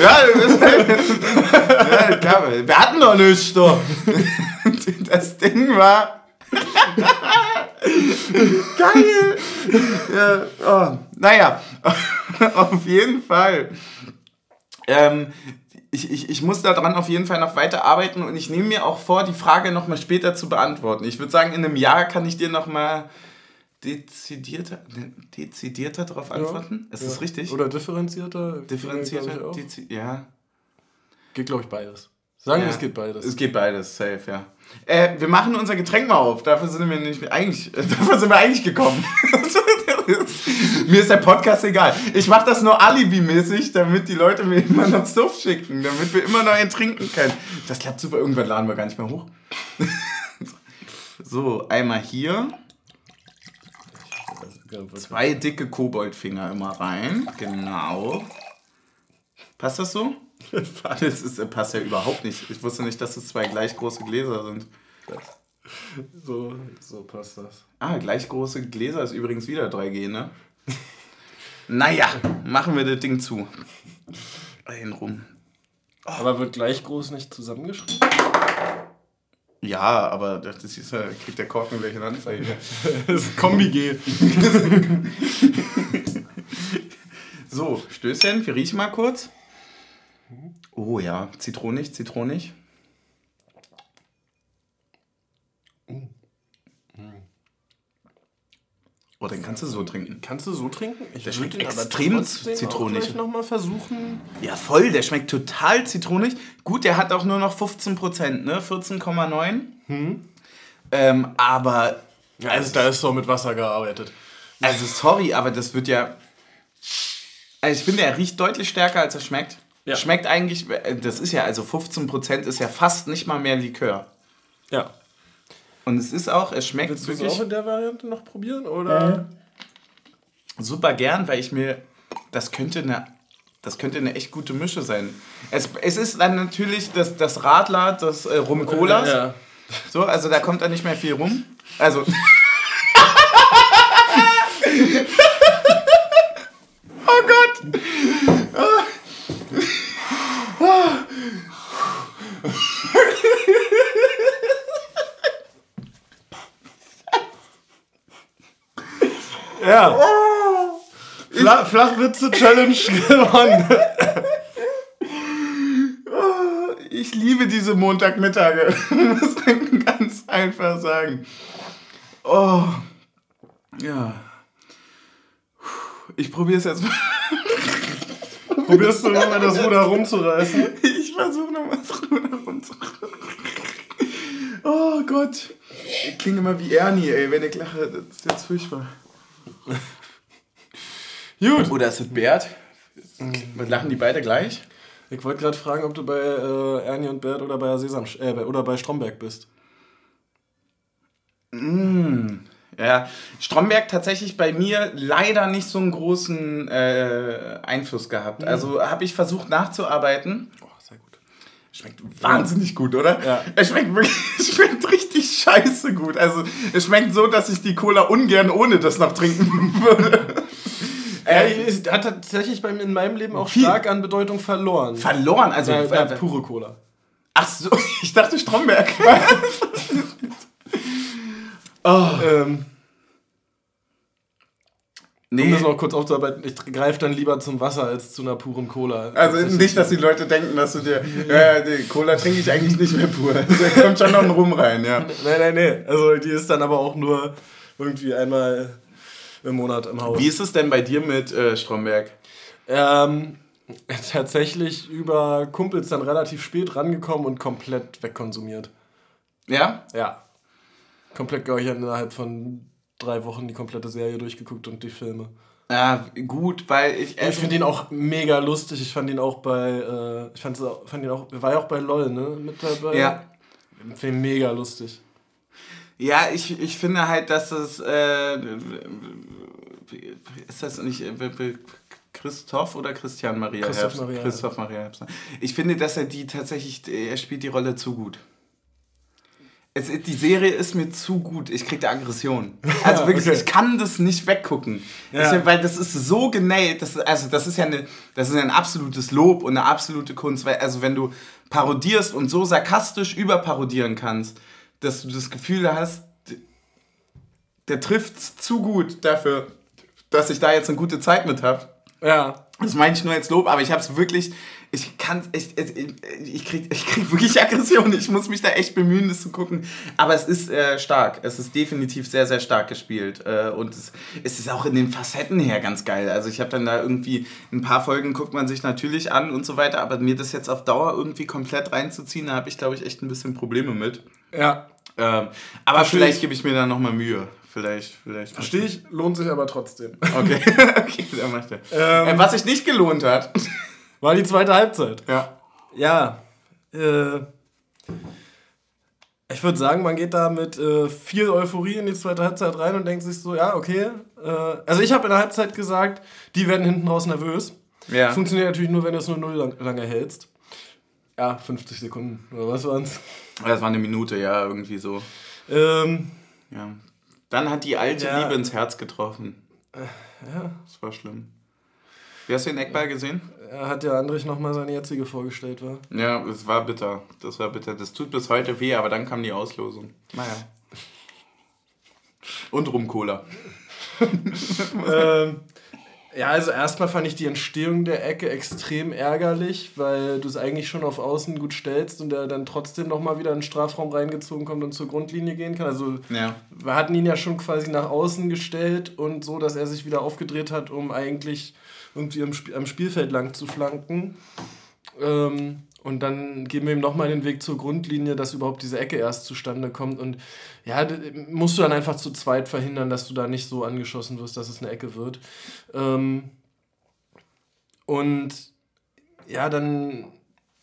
Ja, das ist ja, klar, wir hatten doch nichts doch. *laughs* Das Ding war. Geil! *laughs* Ja, oh, naja, *laughs* auf jeden Fall. Ähm, ich, ich, ich muss daran auf jeden Fall noch weiter arbeiten und ich nehme mir auch vor, die Frage nochmal später zu beantworten. Ich würde sagen, in einem Jahr kann ich dir nochmal dezidierter, dezidierter darauf antworten. Ist das Ja. richtig? Oder differenzierter? Differenzierter? Ja. Geht, glaube ich, beides. Sagen wir, Ja. es geht beides. Es geht beides, safe, ja. Äh, wir machen unser Getränk mal auf. Dafür sind wir nicht eigentlich, äh, *laughs* dafür sind wir eigentlich gekommen. *laughs* mir ist der Podcast egal. Ich mache das nur Alibi-mäßig, damit die Leute mir immer noch Suff schicken, damit wir immer noch einen trinken können. Das klappt super. Irgendwann laden wir gar nicht mehr hoch. so, einmal hier. Zwei dicke Koboldfinger immer rein. Genau. Passt das so? Das ist, passt ja überhaupt nicht. Ich wusste nicht, dass es zwei gleich große Gläser sind. So, so passt das. Ah, gleich große Gläser ist übrigens wieder 3G, ne? naja, machen wir das Ding zu. Ein rum. Aber wird gleich groß nicht zusammengeschrieben? Ja, aber das ist ja, kriegt der Korken gleich eine Anzeige. *laughs* Das ist Kombi-G. *laughs* So, Stößchen, wir riechen mal kurz. Oh ja, zitronig, zitronig. Oh, den kannst du so trinken. Kannst du so trinken? Ich Der schmeckt extrem zitronig. gleich nochmal versuchen. Ja, voll, der schmeckt total zitronig. Gut, der hat auch nur noch 15%, ne? 14,9. Ähm, aber, Also da ist so mit Wasser gearbeitet. also sorry, aber das wird ja. Also ich finde, er riecht deutlich stärker, als er schmeckt. Ja. Schmeckt eigentlich, äh, das ist ja, also 15% ist ja fast nicht mal mehr Likör. Ja. Und es ist auch, es schmeckt Willst du es wirklich auch in der Variante noch probieren? Oder? super gern, weil ich mir, das könnte eine, das könnte eine echt gute Mische sein. Es, es ist dann natürlich das, das Radler des äh, Rum-Colas. Ja. So, also da kommt dann nicht mehr viel rum. Also. *laughs* *laughs* oh Gott! Ja. Fla Flachwitze-Challenge gewonnen. Ich liebe diese Montagmittage. muss man ganz einfach sagen. Oh. Ja. Ich probiere es jetzt mal. Probierst du nochmal das Ruder rumzureißen? Ich versuche nochmal das Ruder rumzureißen. Oh Gott. Ich klinge immer wie Ernie, ey, wenn ich lache. Das ist jetzt furchtbar. *laughs* Gut. Oder ist es Bert? Lachen die beide gleich? Ich wollte gerade fragen, ob du bei äh, Ernie und Bert oder bei Sesam äh, oder bei Stromberg bist. Ja, Stromberg tatsächlich bei mir leider nicht so einen großen äh, Einfluss gehabt. Also habe ich versucht nachzuarbeiten. Oh, sehr gut. Schmeckt wahnsinnig gut, oder? Ja. Es schmeckt wirklich, *laughs* schmeckt richtig *laughs* scheiße gut. Also es schmeckt so, dass ich die Cola ungern ohne das noch trinken *laughs* würde. Ja, Äh, es hat tatsächlich in meinem Leben auch Viel. stark an Bedeutung verloren. verloren, also Ja, ja, äh, pure Cola. ach so, *laughs* ich dachte Stromberg. Ähm, um nee, das noch kurz aufzuarbeiten, ich greife dann lieber zum Wasser als zu einer puren Cola. also nicht, dass die Leute denken, dass du dir, ja, die Cola trinke ich eigentlich nicht mehr pur. *laughs* Da kommt schon noch ein Rum rein, ja. Nein, nein, nein. Also die ist dann aber auch nur irgendwie einmal im Monat im Haus. Wie ist es denn bei dir mit äh, Stromberg? Ähm, *laughs* tatsächlich über Kumpels dann relativ spät rangekommen und komplett wegkonsumiert. Ja? Ja. Komplett, glaube ich, innerhalb von drei Wochen die komplette Serie durchgeguckt und die Filme. Ja, gut, weil ich. Ich finde ihn auch mega lustig. Ich fand ihn auch bei, äh, ich fand's auch, fand ihn auch, war ja auch bei LOL, ne? Mit dabei. Ja. Ich ihn mega lustig. Ja, ich, ich finde halt, dass es. Äh, ist das nicht. Äh, Christoph oder Christian Maria Christoph Herbst? Maria. Christoph Maria Herbst. Ich finde, dass er die tatsächlich. Er spielt die Rolle zu gut. Es, die Serie ist mir zu gut. Ich krieg da Aggression. *laughs* Also wirklich, Okay. ich kann das nicht weggucken. Ja. Ich, weil das ist so genäht. Das, also das ist ja eine, das ist ein absolutes Lob und eine absolute Kunst. Weil, also wenn du parodierst und so sarkastisch überparodieren kannst, dass du das Gefühl hast, der trifft's zu gut dafür, dass ich da jetzt eine gute Zeit mit habe. Ja. Das meine ich nur als Lob, aber ich habe es wirklich, ich kann, ich, ich, krieg, ich krieg wirklich Aggression. Ich muss mich da echt bemühen, das zu gucken. Aber es ist äh, stark. Es ist definitiv sehr, sehr stark gespielt. Äh, und es, es ist auch in den Facetten her ganz geil. Also ich habe dann da irgendwie ein paar Folgen guckt man sich natürlich an und so weiter, aber mir das jetzt auf Dauer irgendwie komplett reinzuziehen, da habe ich, glaube ich, echt ein bisschen Probleme mit. Ja. Ähm, aber Versteh vielleicht ich. gebe ich mir da nochmal Mühe. Vielleicht, vielleicht. Verstehe ich, lohnt sich aber trotzdem. Okay, *laughs* okay, dann macht er. Ähm. äh, was sich nicht gelohnt hat. War die zweite Halbzeit. ja. Ja. Äh, ich würde sagen, man geht da mit äh, viel Euphorie in die zweite Halbzeit rein und denkt sich so, ja, okay. Äh, also ich habe in der Halbzeit gesagt, die werden hinten raus nervös. Ja. Funktioniert natürlich nur, wenn du es nur null lang, lange hältst. Ja, 50 Sekunden oder was waren's? Das war eine Minute, ja, irgendwie so. Ähm, Ja. Dann hat die alte Ja. Liebe ins Herz getroffen. ja, Das war schlimm. Wie hast du den Eckball gesehen? er hat ja Andrich nochmal seine jetzige vorgestellt, war. Ja, es war bitter. Das war bitter. Das tut bis heute weh, aber dann kam die Auslosung. Naja. Und Rum-Cola. *laughs* ähm, Ja, also erstmal fand ich die Entstehung der Ecke extrem ärgerlich, weil du es eigentlich schon auf Außen gut stellst und er dann trotzdem nochmal wieder in den Strafraum reingezogen kommt und zur Grundlinie gehen kann. Also ja. wir hatten ihn ja schon quasi nach außen gestellt und so, dass er sich wieder aufgedreht hat, um eigentlich irgendwie am, Sp am Spielfeld lang zu flanken. Ähm, und dann geben wir ihm nochmal den Weg zur Grundlinie, dass überhaupt diese Ecke erst zustande kommt. Und ja, musst du dann einfach zu zweit verhindern, dass du da nicht so angeschossen wirst, dass es eine Ecke wird. Ähm und ja, dann,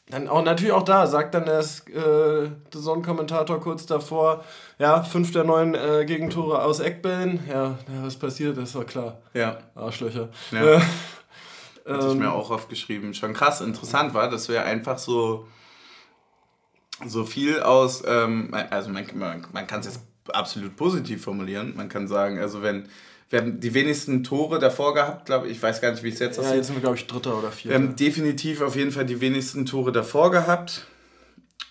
dann auch natürlich auch da, sagt dann der äh, Zone-Kommentator kurz davor, ja, fünf der neun äh, Gegentore aus Eckbällen. Ja, ja, was passiert, das war klar. Ja. Arschlöcher. Ja. Äh, hatte ich mir ähm. auch aufgeschrieben. Schon krass, interessant war, dass wir einfach so, so viel aus, ähm, also man, man, man kann es jetzt absolut positiv formulieren. Man kann sagen, also wenn wir haben die wenigsten Tore davor gehabt, glaube ich. Ich weiß gar nicht, wie es jetzt aussieht. Ja, jetzt sind wir, glaube ich, Dritter oder Vierter. Wir haben definitiv auf jeden Fall die wenigsten Tore davor gehabt.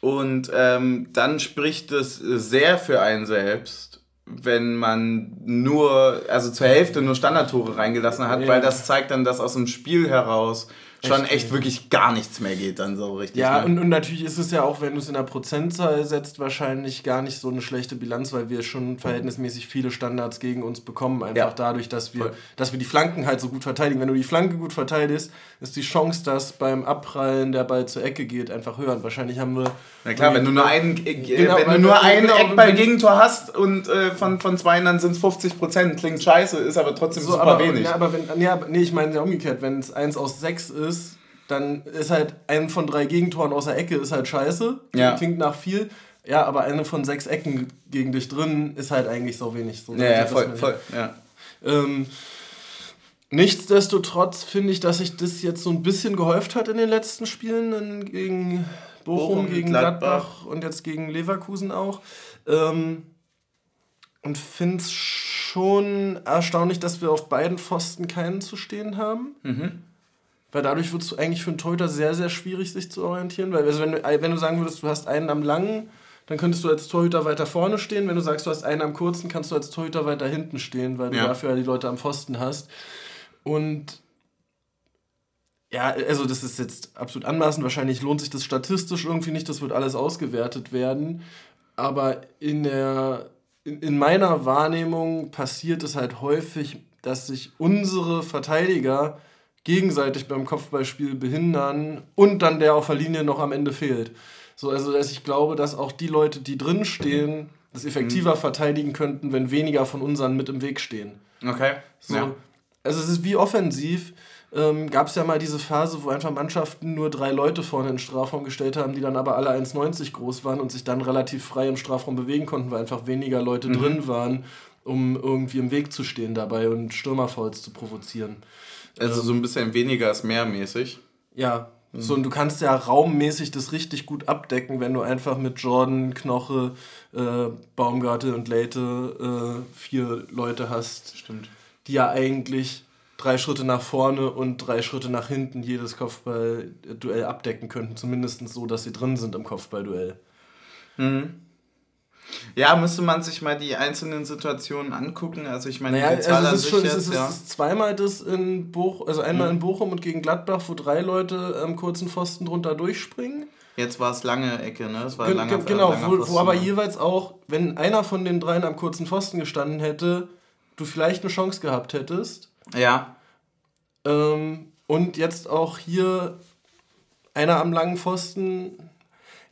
Und ähm, dann spricht es sehr für einen selbst, wenn man nur, also zur Hälfte nur Standardtore reingelassen hat, ja. weil das zeigt dann, dass aus dem Spiel heraus schon echt, echt wirklich gar nichts mehr geht dann so richtig. Ja, ne? und, und natürlich ist es ja auch, wenn du es in der Prozentzahl setzt, wahrscheinlich gar nicht so eine schlechte Bilanz, weil wir schon verhältnismäßig viele Standards gegen uns bekommen, einfach ja. dadurch, dass wir, dass wir die Flanken halt so gut verteidigen. Wenn du die Flanke gut verteidigst, ist die Chance, dass beim Abprallen der Ball zur Ecke geht, einfach höher. Und wahrscheinlich haben wir... Na klar, wenn du nur einen, äh, genau, wenn du nur einen genau, Eckball-Gegentor hast und äh, von, von zwei, dann sind es 50 Prozent. Klingt scheiße, ist aber trotzdem so, super aber, wenig. Ja, aber wenn, nee, nee, ich meine ja umgekehrt, wenn es eins aus sechs ist, dann ist halt ein von drei Gegentoren aus der Ecke ist halt scheiße. Ja. Klingt nach viel. Ja, aber eine von sechs Ecken gegen dich drin ist halt eigentlich so wenig. So, ja, ja voll, voll, ja. Ähm, nichtsdestotrotz finde ich, dass sich das jetzt so ein bisschen gehäuft hat in den letzten Spielen gegen Bochum, Bochum gegen Gladbach. Gladbach. und jetzt gegen Leverkusen auch. Ähm, und finde es schon erstaunlich, dass wir auf beiden Pfosten keinen zu stehen haben. Mhm. Weil dadurch wird es eigentlich für einen Torhüter sehr, sehr schwierig, sich zu orientieren. Weil also wenn, du, wenn du sagen würdest, du hast einen am langen, dann könntest du als Torhüter weiter vorne stehen. Wenn du sagst, du hast einen am kurzen, kannst du als Torhüter weiter hinten stehen, weil du ja. dafür die Leute am Pfosten hast. Und ja, also das ist jetzt absolut anmaßend. Wahrscheinlich lohnt sich das statistisch irgendwie nicht. Das wird alles ausgewertet werden. Aber in, der, in meiner Wahrnehmung passiert es halt häufig, dass sich unsere Verteidiger gegenseitig beim Kopfballspiel behindern und dann der auf der Linie noch am Ende fehlt. So, also dass ich glaube, dass auch die Leute, die drin stehen, das effektiver mhm. verteidigen könnten, wenn weniger von unseren mit im Weg stehen. Okay. So, ja. Also es ist wie offensiv. Ähm, Gab es ja mal diese Phase, wo einfach Mannschaften nur drei Leute vorne in den Strafraum gestellt haben, die dann aber alle 1,90 groß waren und sich dann relativ frei im Strafraum bewegen konnten, weil einfach weniger Leute mhm. drin waren, um irgendwie im Weg zu stehen dabei und Stürmerfalls zu provozieren. Also so ein bisschen weniger ist mehr mäßig. Ja. Mhm. So, und du kannst ja raummäßig das richtig gut abdecken, wenn du einfach mit Jordan, Knoche, äh, Baumgarte und Leite äh, vier Leute hast. Stimmt. Die ja eigentlich drei Schritte nach vorne und drei Schritte nach hinten jedes Kopfballduell abdecken könnten. Zumindest so, dass sie drin sind im Kopfballduell. Mhm. Ja, müsste man sich mal die einzelnen Situationen angucken. Also ich meine, naja, also es ist schon, jetzt, es ist, ja. es ist zweimal das in Bochum, also einmal mhm. in Bochum und gegen Gladbach, wo drei Leute am kurzen Pfosten drunter durchspringen. Jetzt war es lange Ecke, ne? Es war Gen langer, genau, langer wo, wo aber jeweils auch, wenn einer von den dreien am kurzen Pfosten gestanden hätte, du vielleicht eine Chance gehabt hättest. Ja. Ähm, und jetzt auch hier einer am langen Pfosten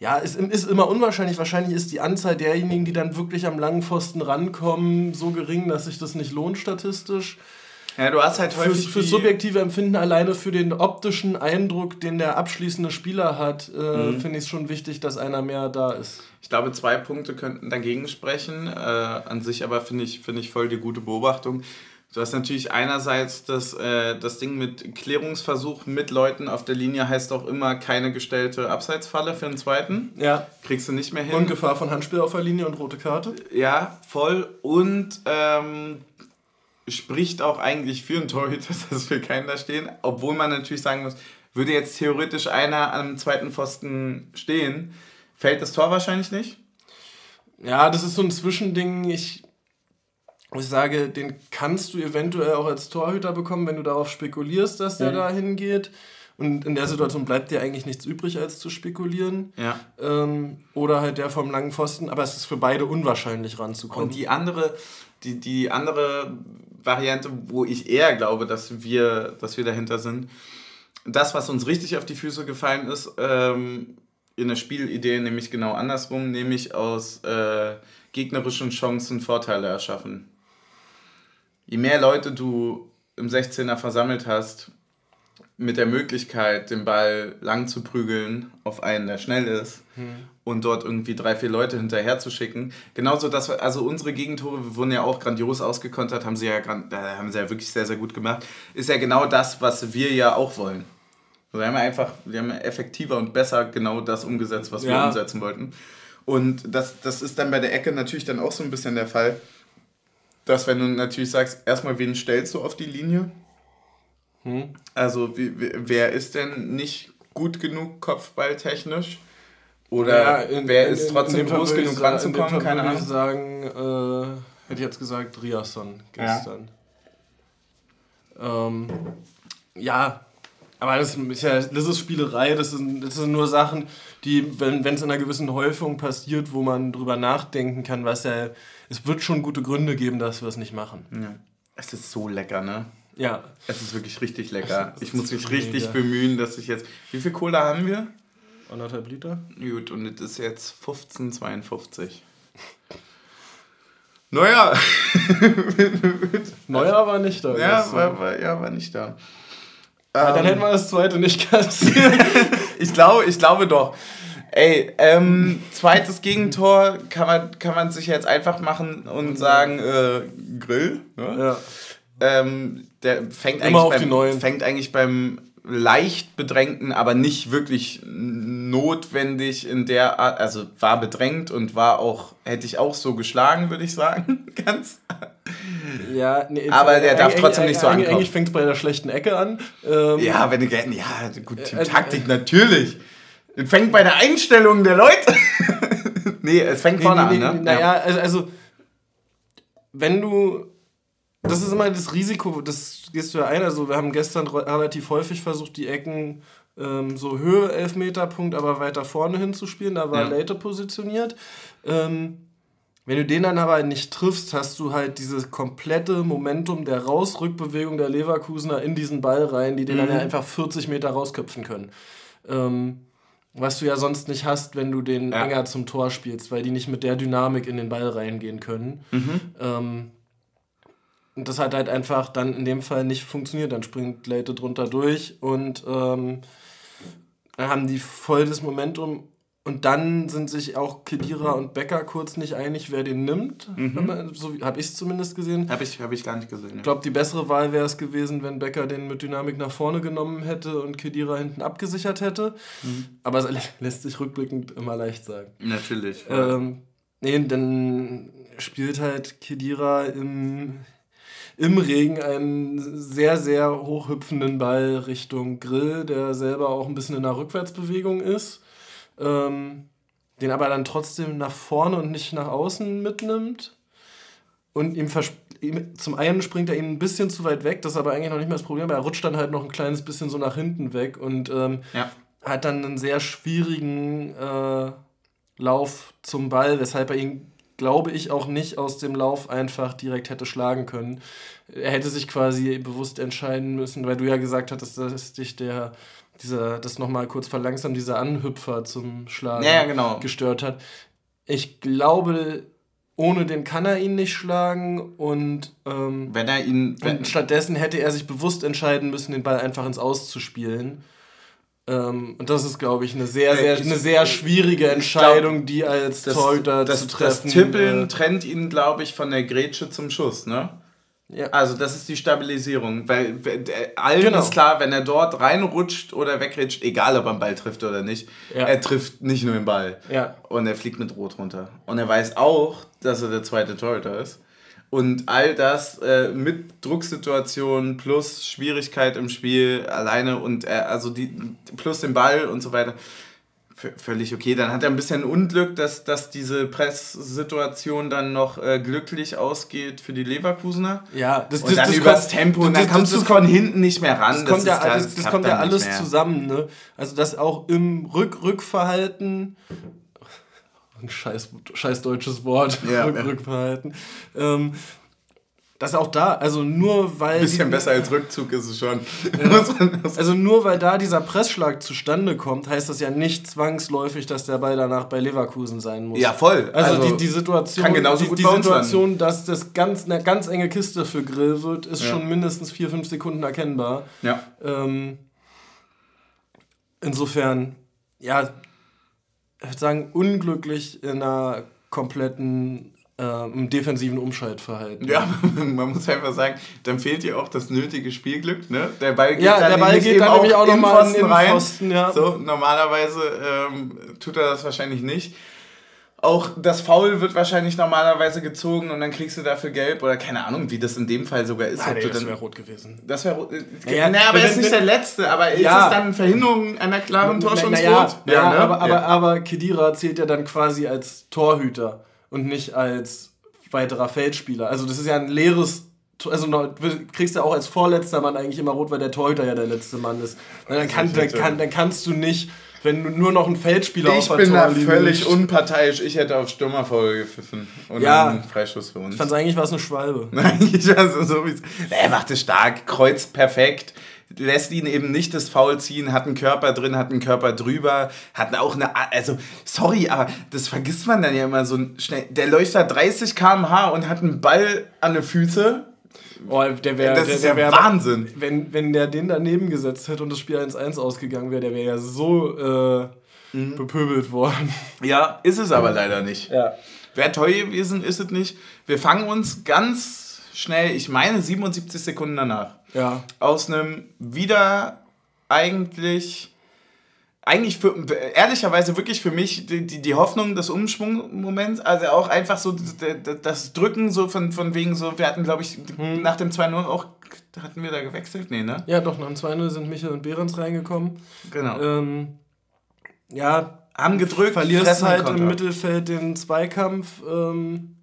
ja, es ist immer unwahrscheinlich. Wahrscheinlich ist die Anzahl derjenigen, die dann wirklich am langen Pfosten rankommen, so gering, dass sich das nicht lohnt statistisch. Ja, du hast halt häufig. Für, für subjektive Empfinden alleine für den optischen Eindruck, den der abschließende Spieler hat, äh, mhm. finde ich es schon wichtig, dass einer mehr da ist. Ich glaube, zwei Punkte könnten dagegen sprechen. Äh, an sich aber finde ich, find ich voll die gute Beobachtung. Du hast natürlich einerseits das, äh, das Ding mit Klärungsversuch mit Leuten auf der Linie heißt auch immer keine gestellte Abseitsfalle für den zweiten. Ja. Kriegst du nicht mehr hin. Und Gefahr von Handspiel auf der Linie und rote Karte. Ja, voll. Und ähm, spricht auch eigentlich für einen Torhüter, *laughs* dass wir keinen da stehen. Obwohl man natürlich sagen muss, würde jetzt theoretisch einer am zweiten Pfosten stehen, fällt das Tor wahrscheinlich nicht. Ja, das ist so ein Zwischending. Ich ich sage, den kannst du eventuell auch als Torhüter bekommen, wenn du darauf spekulierst, dass der mhm. da hingeht. Und in der Situation bleibt dir eigentlich nichts übrig, als zu spekulieren. Ja. Ähm, oder halt der vom langen Pfosten, aber es ist für beide unwahrscheinlich ranzukommen. Und die andere, die, die andere Variante, wo ich eher glaube, dass wir, dass wir dahinter sind, das, was uns richtig auf die Füße gefallen ist, ähm, in der Spielidee nämlich genau andersrum, nämlich aus äh, gegnerischen Chancen Vorteile erschaffen. Je mehr Leute du im 16er versammelt hast, mit der Möglichkeit, den Ball lang zu prügeln auf einen, der schnell ist hm. und dort irgendwie drei, vier Leute hinterher zu schicken. Genauso, dass wir, also unsere Gegentore wurden ja auch grandios ausgekontert, haben sie ja, haben sie ja wirklich sehr, sehr gut gemacht. Ist ja genau das, was wir ja auch wollen. Wir haben einfach, wir haben effektiver und besser genau das umgesetzt, was ja. wir umsetzen wollten. Und das, das ist dann bei der Ecke natürlich dann auch so ein bisschen der Fall, dass wenn du natürlich sagst, erstmal, wen stellst du auf die Linie? Hm. Also, wie, wer ist denn nicht gut genug kopfballtechnisch? Oder ja, in, wer ist trotzdem groß genug ranzukommen? Keine Ahnung. Ich sagen, äh, hätte ich jetzt gesagt, Riasson gestern. Ja. Ähm, ja, aber das ist ja, das ist Spielerei, das sind, das sind nur Sachen, die, wenn es in einer gewissen Häufung passiert, wo man drüber nachdenken kann, was ja, es wird schon gute Gründe geben, dass wir es nicht machen. Ja. Es ist so lecker, ne? Ja. Es ist wirklich richtig lecker. Ich muss mich richtig bemühen, dass ich jetzt. Wie viel Cola haben wir? Anderthalb Liter. Gut, und es ist jetzt 15,52. Naja. *laughs* Neuer war nicht da. Ja, war, war, ja, war nicht da. Ja, dann ähm, hätten wir das zweite nicht kassiert. *laughs* ich, glaube, ich glaube doch. Ey, ähm, zweites Gegentor kann man, kann man sich jetzt einfach machen und sagen, äh, Grill. Ne? Ja. Ähm, der fängt eigentlich, beim, fängt eigentlich beim leicht bedrängten, aber nicht wirklich notwendig in der Art, also war bedrängt und war auch, hätte ich auch so geschlagen, würde ich sagen, *laughs* ganz. Ja, nee, aber der darf trotzdem nicht so ankommen. Eigentlich fängt es bei der schlechten Ecke an. Ähm, ja, wenn du, ja, gut, äh, äh, Taktik natürlich. Es fängt bei der Einstellung der Leute. *laughs* nee, es fängt vorne nee, nee, an, ne? Naja, also, also, wenn du das ist immer das Risiko, das gehst du ja ein. Also wir haben gestern relativ häufig versucht, die Ecken ähm, so Höhe Elfmeterpunkt, aber weiter vorne hinzuspielen. Da war ja. Late positioniert. Ähm, wenn du den dann aber nicht triffst, hast du halt dieses komplette Momentum der Rausrückbewegung der Leverkusener in diesen Ball rein, die den mhm. dann ja einfach 40 Meter rausköpfen können. Ähm, was du ja sonst nicht hast, wenn du den ja. enger zum Tor spielst, weil die nicht mit der Dynamik in den Ball reingehen können. Mhm. Ähm, und das hat halt einfach dann in dem Fall nicht funktioniert. Dann springt Leite drunter durch und ähm, dann haben die voll das Momentum. Und dann sind sich auch Kedira und Becker kurz nicht einig, wer den nimmt. Mhm. So habe ich es zumindest gesehen. Habe ich, hab ich gar nicht gesehen. Ich glaube, die bessere Wahl wäre es gewesen, wenn Becker den mit Dynamik nach vorne genommen hätte und Kedira hinten abgesichert hätte. Mhm. Aber es *laughs* lässt sich rückblickend immer leicht sagen. Natürlich. Ähm, nee, dann spielt halt Kedira im im Regen einen sehr, sehr hochhüpfenden Ball Richtung Grill, der selber auch ein bisschen in einer Rückwärtsbewegung ist. Ähm, den aber dann trotzdem nach vorne und nicht nach außen mitnimmt. Und ihm, ihm zum einen springt er ihm ein bisschen zu weit weg, das ist aber eigentlich noch nicht mehr das Problem, er rutscht dann halt noch ein kleines bisschen so nach hinten weg und ähm, ja. hat dann einen sehr schwierigen äh, Lauf zum Ball, weshalb er ihn glaube ich, auch nicht aus dem Lauf einfach direkt hätte schlagen können. Er hätte sich quasi bewusst entscheiden müssen, weil du ja gesagt hattest, dass dich der dieser, das nochmal kurz verlangsamt, dieser Anhüpfer zum Schlagen ja, genau. gestört hat. Ich glaube, ohne den kann er ihn nicht schlagen und, ähm, wenn er ihn, wenn stattdessen hätte er sich bewusst entscheiden müssen, den Ball einfach ins Aus zu spielen. Ähm, und das ist, glaube ich, eine sehr, sehr, eine sehr schwierige Entscheidung, glaub, die als das, Torhüter das, zu treffen. Das Tippeln äh, trennt ihn, glaube ich, von der Grätsche zum Schuss, ne? Ja. Also das ist die Stabilisierung, weil allen genau. ist klar, wenn er dort reinrutscht oder wegrutscht, egal ob er den Ball trifft oder nicht, ja. er trifft nicht nur den Ball ja. und er fliegt mit Rot runter. Und er weiß auch, dass er der zweite Torhüter ist. Und all das äh, mit Drucksituationen plus Schwierigkeit im Spiel alleine und äh, also die plus den Ball und so weiter. Völlig okay. Dann hat er ein bisschen Unglück, dass, dass diese Presssituation dann noch äh, glücklich ausgeht für die Leverkusener. Ja, das, das, und dann das übers kommt, Tempo und dann kommst du von hinten nicht mehr ran. Das, kommt ja, klar, das, das kommt ja alles zusammen. Ne? Also das auch im Rück Rückverhalten *laughs* ein scheiß, scheiß deutsches Wort, ja, Rück, Rückverhalten. Ähm, das auch da, also nur weil. Bisschen besser als Rückzug ist es schon. Ja. *laughs* also nur weil da dieser Pressschlag zustande kommt, heißt das ja nicht zwangsläufig, dass der Ball danach bei Leverkusen sein muss. Ja, voll. Also, also die, die Situation, kann genauso die, die Situation, dass das ganz, eine ganz enge Kiste für Grill wird, ist ja. schon mindestens vier, fünf Sekunden erkennbar. Ja. Ähm, insofern, ja, ich würde sagen, unglücklich in einer kompletten äh, im defensiven Umschaltverhalten. Ja, *laughs* man muss einfach sagen, dann fehlt dir auch das nötige Spielglück. Ne? Der Ball geht ja, dann der Ball geht dann nämlich auch nochmal in den rein. Pfosten, ja. So, normalerweise ähm, tut er das wahrscheinlich nicht. Auch das Foul wird wahrscheinlich normalerweise gezogen und dann kriegst du dafür gelb oder keine Ahnung, wie das in dem Fall sogar ist. Nein, nee, das wäre rot gewesen. Das wäre rot. Äh, naja, naja, aber er ist nicht der Letzte. Aber ist ja. es dann Verhinderung einer klaren Torschance naja, Ja, ja, ne? aber, aber, aber Kedira zählt ja dann quasi als Torhüter und nicht als weiterer Feldspieler. Also das ist ja ein leeres also du kriegst ja auch als vorletzter Mann eigentlich immer rot, weil der Torhüter ja der letzte Mann ist. dann, kann, dann, kann, dann kannst du nicht, wenn du nur noch ein Feldspieler ich auf der Ich bin da völlig unparteiisch. Ich hätte auf Stürmerfoul gepfiffen. Und ja, einen Freischuss für uns. Ich fand eigentlich war es eine Schwalbe. *laughs* eigentlich war es so wie Er macht es stark, kreuzt perfekt lässt ihn eben nicht das Foul ziehen, hat einen Körper drin, hat einen Körper drüber, hat auch eine, also sorry, aber das vergisst man dann ja immer so schnell. Der läuft da 30 km/h und hat einen Ball an den Füßen. Oh, der wäre das der, ist der wär, Wahnsinn. Wenn, wenn der den daneben gesetzt hätte und das Spiel 1-1 ausgegangen wäre, der wäre ja so äh, mhm. bepöbelt worden. Ja, ist es aber leider nicht. Ja. Wäre toll gewesen, ist es nicht. Wir fangen uns ganz schnell, ich meine 77 Sekunden danach ja. Aus einem wieder eigentlich eigentlich für, ehrlicherweise wirklich für mich die, die, die Hoffnung des Umschwungmoments, also auch einfach so das Drücken so von, von wegen so, wir hatten glaube ich hm. nach dem 2-0 auch, hatten wir da gewechselt? Nee, ne? Ja doch, nach dem 2-0 sind Michael und Behrens reingekommen. Genau. Ähm, ja, haben gedrückt, verlierst halt im Mittelfeld den Zweikampf, ähm,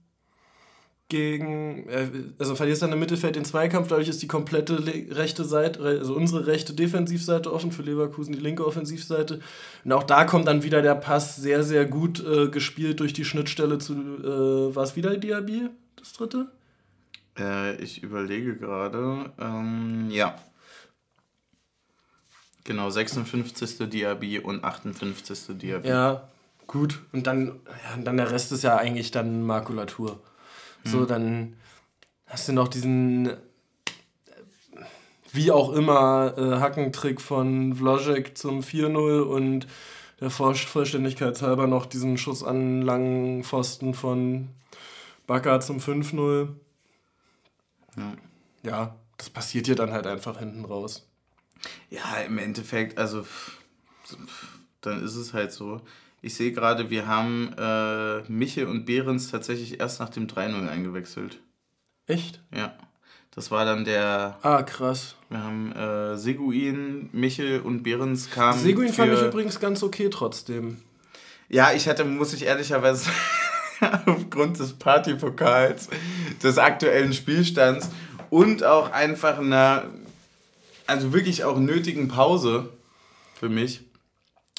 gegen, äh, also verlierst dann im Mittelfeld den Zweikampf, dadurch ist die komplette rechte Seite, also unsere rechte Defensivseite offen, für Leverkusen die linke Offensivseite. Und auch da kommt dann wieder der Pass sehr, sehr gut äh, gespielt durch die Schnittstelle zu, äh, war es wieder Diaby, das dritte? Äh, ich überlege gerade, ähm, ja. Genau, 56. Diaby und 58. Diaby. Ja, gut. Und dann, ja, und dann der Rest ist ja eigentlich dann Makulatur. So, mhm. dann hast du noch diesen, wie auch immer, äh, Hackentrick von Vložek zum 4-0 und der Vollständigkeit halber noch diesen Schuss an langen Pfosten von Bakker zum 5-0. Ja. ja, das passiert dir dann halt einfach hinten raus. Ja, im Endeffekt, also dann ist es halt so. Ich sehe gerade, wir haben äh, Michel und Behrens tatsächlich erst nach dem 3-0 eingewechselt. Echt? Ja. Das war dann der. Ah, krass. Wir haben äh, Seguin, Michel und Behrens kamen. Seguin fand ich übrigens ganz okay trotzdem. Ja, ich hätte, muss ich ehrlicherweise *laughs* aufgrund des Partypokals, des aktuellen Spielstands und auch einfach einer, also wirklich auch nötigen Pause für mich,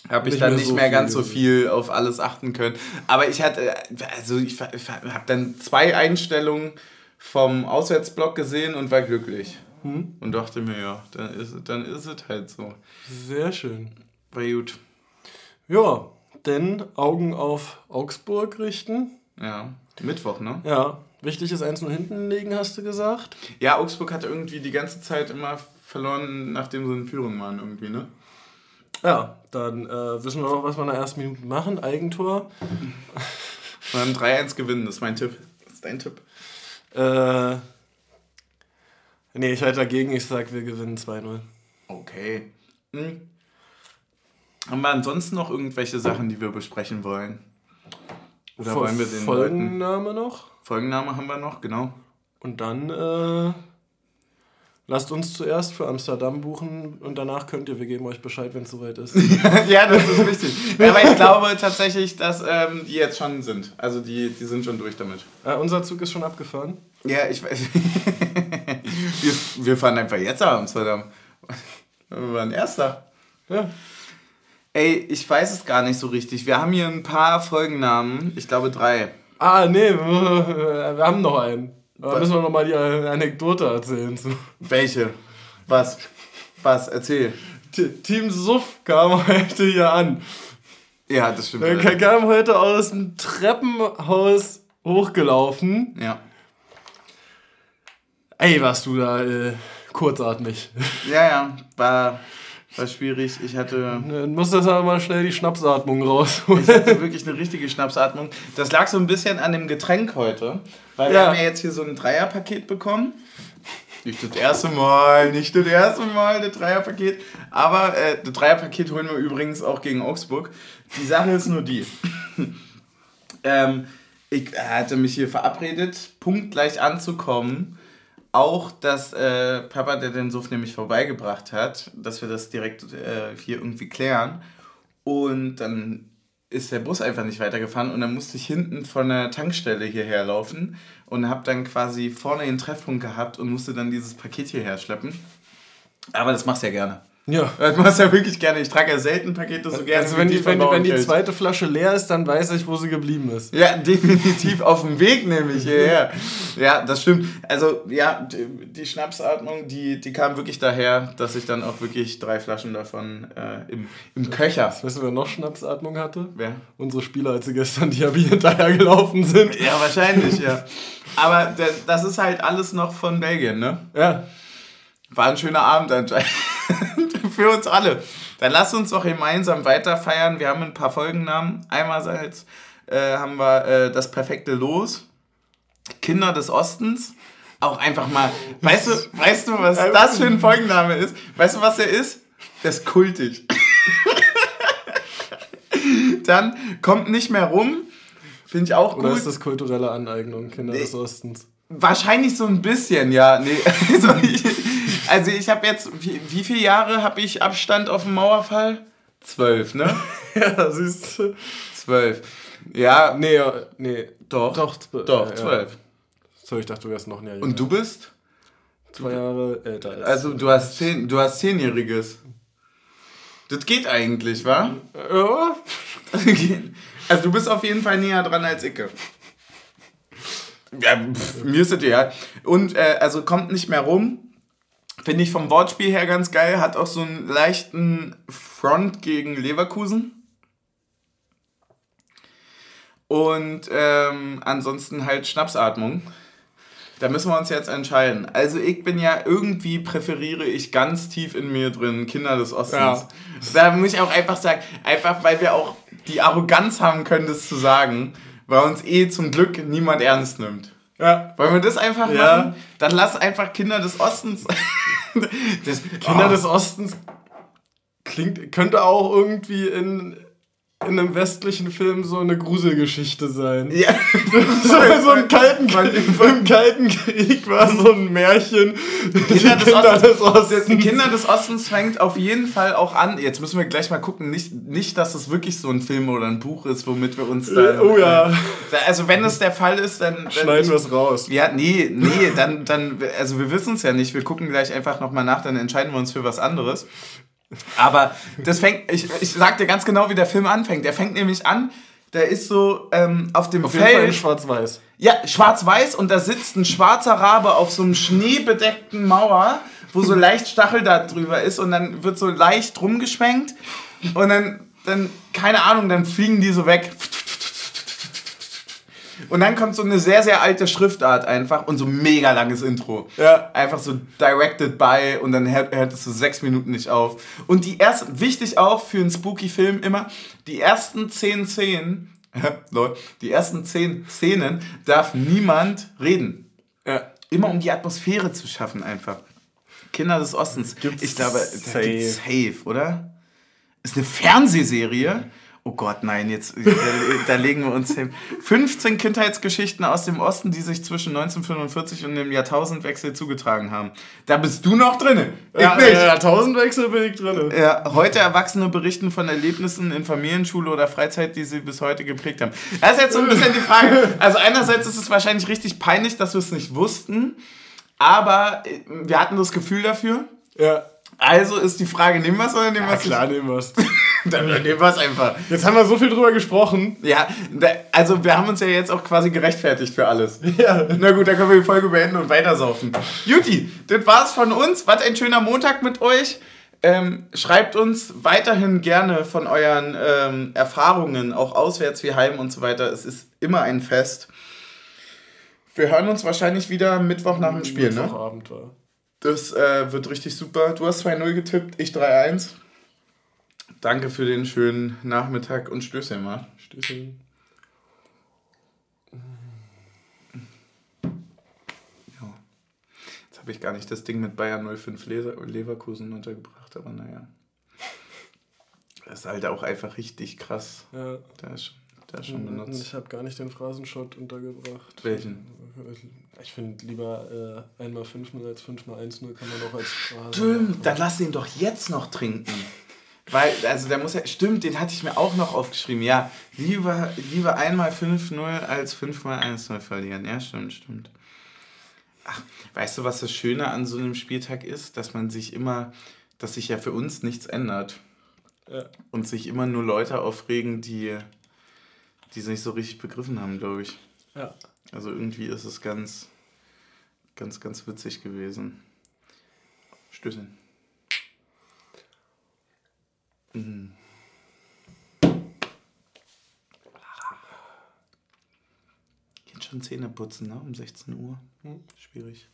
habe ich dann nicht so mehr ganz so viel auf alles achten können. Aber ich hatte, also ich, ich habe dann zwei Einstellungen vom Auswärtsblock gesehen und war glücklich. Hm? Und dachte mir, ja, dann ist, dann ist es halt so. Sehr schön. War gut. Ja, denn Augen auf Augsburg richten. Ja, Mittwoch, ne? Ja, wichtig ist eins nur hinten legen, hast du gesagt. Ja, Augsburg hatte irgendwie die ganze Zeit immer verloren, nachdem sie in Führung waren, irgendwie, ne? Ja, dann äh, wissen wir noch, was wir in der ersten Minute machen. Eigentor. Und dann 3-1 gewinnen, das ist mein Tipp. Das ist dein Tipp. Äh, nee, ich halte dagegen. Ich sag, wir gewinnen 2-0. Okay. Hm. Haben wir ansonsten noch irgendwelche Sachen, die wir besprechen wollen? Oder Vol wollen wir den Folgenname Leuten... noch? Folgenname haben wir noch, genau. Und dann äh, Lasst uns zuerst für Amsterdam buchen und danach könnt ihr, wir geben euch Bescheid, wenn es soweit ist. *laughs* ja, das ist wichtig. Aber ich glaube tatsächlich, dass ähm, die jetzt schon sind. Also die, die sind schon durch damit. Äh, unser Zug ist schon abgefahren. Ja, ich weiß. *laughs* wir, wir fahren einfach jetzt nach Amsterdam. Wir waren Erster. Ja. Ey, ich weiß es gar nicht so richtig. Wir haben hier ein paar Folgennamen. Ich glaube drei. Ah, nee, *laughs* wir haben noch einen. Da müssen wir noch mal die Anekdote erzählen. Welche? Was? Was? Erzähl. Team Suff kam *laughs* heute hier an. Ja, das stimmt. Er kam heute aus dem Treppenhaus hochgelaufen. Ja. Ey, warst du da äh, kurzatmig. Ja, ja, war, war schwierig. Ich hatte. Dann musst du aber mal schnell die Schnappsatmung rausholen. Ich hatte wirklich eine richtige Schnappsatmung. Das lag so ein bisschen an dem Getränk heute. Weil ja. wir haben ja jetzt hier so ein Dreierpaket bekommen. Nicht das erste Mal, nicht das erste Mal, das Dreierpaket. Aber äh, das Dreierpaket holen wir übrigens auch gegen Augsburg. Die Sache ist nur die. *laughs* ähm, ich hatte mich hier verabredet, punktgleich anzukommen auch, dass äh, Papa, der den Suff nämlich vorbeigebracht hat, dass wir das direkt äh, hier irgendwie klären. Und dann ist der Bus einfach nicht weitergefahren und dann musste ich hinten von der Tankstelle hierher laufen und habe dann quasi vorne den Treffpunkt gehabt und musste dann dieses Paket hierher schleppen. Aber das machst du ja gerne. Ja. Das machst du ja wirklich gerne. Ich trage ja selten Pakete so gerne. Also wenn die, wenn, wenn die zweite Flasche leer ist, dann weiß ich, wo sie geblieben ist. Ja, definitiv auf dem Weg nämlich hierher. Ja, das stimmt. Also ja, die, die, Schnapsatmung, die, die kam wirklich daher, dass ich dann auch wirklich drei Flaschen davon äh, im, im Köcher. Weißt du, wer noch Schnapsatmung hatte? Wer? Unsere Spieler, als sie gestern die Abi hinterher gelaufen sind. Ja, wahrscheinlich, ja. Aber das ist halt alles noch von Belgien, ne? Ja. War ein schöner Abend anscheinend. Für uns alle. Dann lass uns doch gemeinsam weiter feiern. Wir haben ein paar Folgennamen. Einerseits äh, haben wir äh, das perfekte Los. Kinder des Ostens. Auch einfach mal. Weißt du, weißt du, was *laughs* das für ein Folgenname ist? Weißt du, was er ist? Der ist kultig. *laughs* Dann kommt nicht mehr rum. Finde ich auch gut. Oder ist das kulturelle Aneignung, Kinder nee. des Ostens? Wahrscheinlich so ein bisschen, ja. Nee, *laughs* also ich, also ich habe jetzt, wie, wie viele Jahre habe ich Abstand auf dem Mauerfall? Zwölf, ne? *laughs* ja, siehst du. Zwölf. Ja. Nee, nee. Doch. Doch, doch zwölf. Ja. So, ich dachte, du wärst noch jünger. Und du bist? Zwei Jahre älter als Also du hast zehn, du hast zehnjähriges. Das geht eigentlich, wa? Ja. *laughs* Also du bist auf jeden Fall näher dran als Icke. Ja, pff, mir ist das ja. Und äh, also kommt nicht mehr rum. Finde ich vom Wortspiel her ganz geil. Hat auch so einen leichten Front gegen Leverkusen. Und ähm, ansonsten halt Schnapsatmung. Da müssen wir uns jetzt entscheiden. Also ich bin ja irgendwie präferiere ich ganz tief in mir drin Kinder des Ostens. Ja. Da muss ich auch einfach sagen, einfach weil wir auch die Arroganz haben können, das zu sagen, weil uns eh zum Glück niemand ernst nimmt. Ja. Wollen wir das einfach ja. machen? Dann lass einfach Kinder des Ostens. *laughs* Kinder oh. des Ostens klingt, könnte auch irgendwie in in einem westlichen Film so eine Gruselgeschichte sein. Ja. *laughs* so, so im, Kalten, Im Kalten Krieg war so ein Märchen. Kinder, des, Kinder des, Ostens. Die Kinder des Ostens fängt auf jeden Fall auch an. Jetzt müssen wir gleich mal gucken, nicht, nicht dass es wirklich so ein Film oder ein Buch ist, womit wir uns da. Oh ja. Also, wenn es der Fall ist, dann. dann Schneiden wir es raus. Ja, nee, nee, dann, dann. Also, wir wissen es ja nicht. Wir gucken gleich einfach nochmal nach, dann entscheiden wir uns für was anderes. Aber das fängt, ich, ich sag dir ganz genau, wie der Film anfängt. Der fängt nämlich an, der ist so ähm, auf dem auf Feld. Schwarz-weiß. Ja, schwarz-weiß und da sitzt ein schwarzer Rabe auf so einem schneebedeckten Mauer, wo so leicht Stachel da drüber ist und dann wird so leicht rumgeschwenkt und dann, dann keine Ahnung, dann fliegen die so weg. Und dann kommt so eine sehr, sehr alte Schriftart einfach und so mega langes Intro. Ja. Einfach so directed by und dann hört, hört es so sechs Minuten nicht auf. Und die ersten, wichtig auch für einen Spooky-Film immer, die ersten zehn Szenen, *laughs* die ersten zehn Szenen darf niemand reden. Ja. Immer um die Atmosphäre zu schaffen einfach. Kinder des Ostens. Gibt's ich glaube, safe. safe, oder? Ist eine Fernsehserie Oh Gott, nein, jetzt da, da legen wir uns hin. 15 Kindheitsgeschichten aus dem Osten, die sich zwischen 1945 und dem Jahrtausendwechsel zugetragen haben. Da bist du noch drin. Ich Ja, nicht. äh, Jahrtausendwechsel bin ich drin. Ja, heute Erwachsene berichten von Erlebnissen in Familienschule oder Freizeit, die sie bis heute geprägt haben. Das ist jetzt so ein bisschen die Frage. Also einerseits ist es wahrscheinlich richtig peinlich, dass wir es nicht wussten, aber äh, wir hatten das Gefühl dafür. Ja. Also ist die Frage, nehmen wir es oder nehmen wir Ja, es klar, nehmen wir's. nicht? *laughs* *laughs* Dann nehmen wir es einfach. Jetzt haben wir so viel drüber gesprochen. Ja, da, also wir haben uns ja jetzt auch quasi gerechtfertigt für alles. *laughs* Ja. Na gut, dann können wir die Folge beenden und weitersaufen. Juti, das war's von uns. Was ein schöner Montag mit euch. Ähm, schreibt uns weiterhin gerne von euren ähm, Erfahrungen, auch auswärts wie heim und so weiter. Es ist immer ein Fest. Wir hören uns wahrscheinlich wieder Mittwoch nach dem Spiel, ne? Mittwochabend war. Das äh, wird richtig super. Du hast 2-0 getippt, ich 3-1. Danke für den schönen Nachmittag und Stößchen mal. Stößchen. Ja. Jetzt habe ich gar nicht das Ding mit Bayern 05 Leser Leverkusen untergebracht, aber naja. Das ist halt auch einfach richtig krass. Ja. Der ist schon, ist schon benutzt. Ich habe gar nicht den Phrasenshot untergebracht. Welchen? Ich finde lieber äh, einmal 5-0 als 5 mal 1-0 kann man auch als Phrase. Stimmt, dann lass ihn doch jetzt noch trinken. Weil, also der muss ja, stimmt, den hatte ich mir auch noch aufgeschrieben. Ja, lieber, lieber einmal 5-0 als 5 mal 1-0 verlieren. Ja, stimmt, stimmt. Ach, weißt du, was das Schöne an so einem Spieltag ist? Dass man sich immer, dass sich ja für uns nichts ändert. Ja. Und sich immer nur Leute aufregen, die, die es nicht so richtig begriffen haben, glaube ich. ja. Also irgendwie ist es ganz, ganz, ganz witzig gewesen. Stößchen. Mhm. Geht schon Zähne putzen, ne? Um 16 Uhr. Hm, schwierig.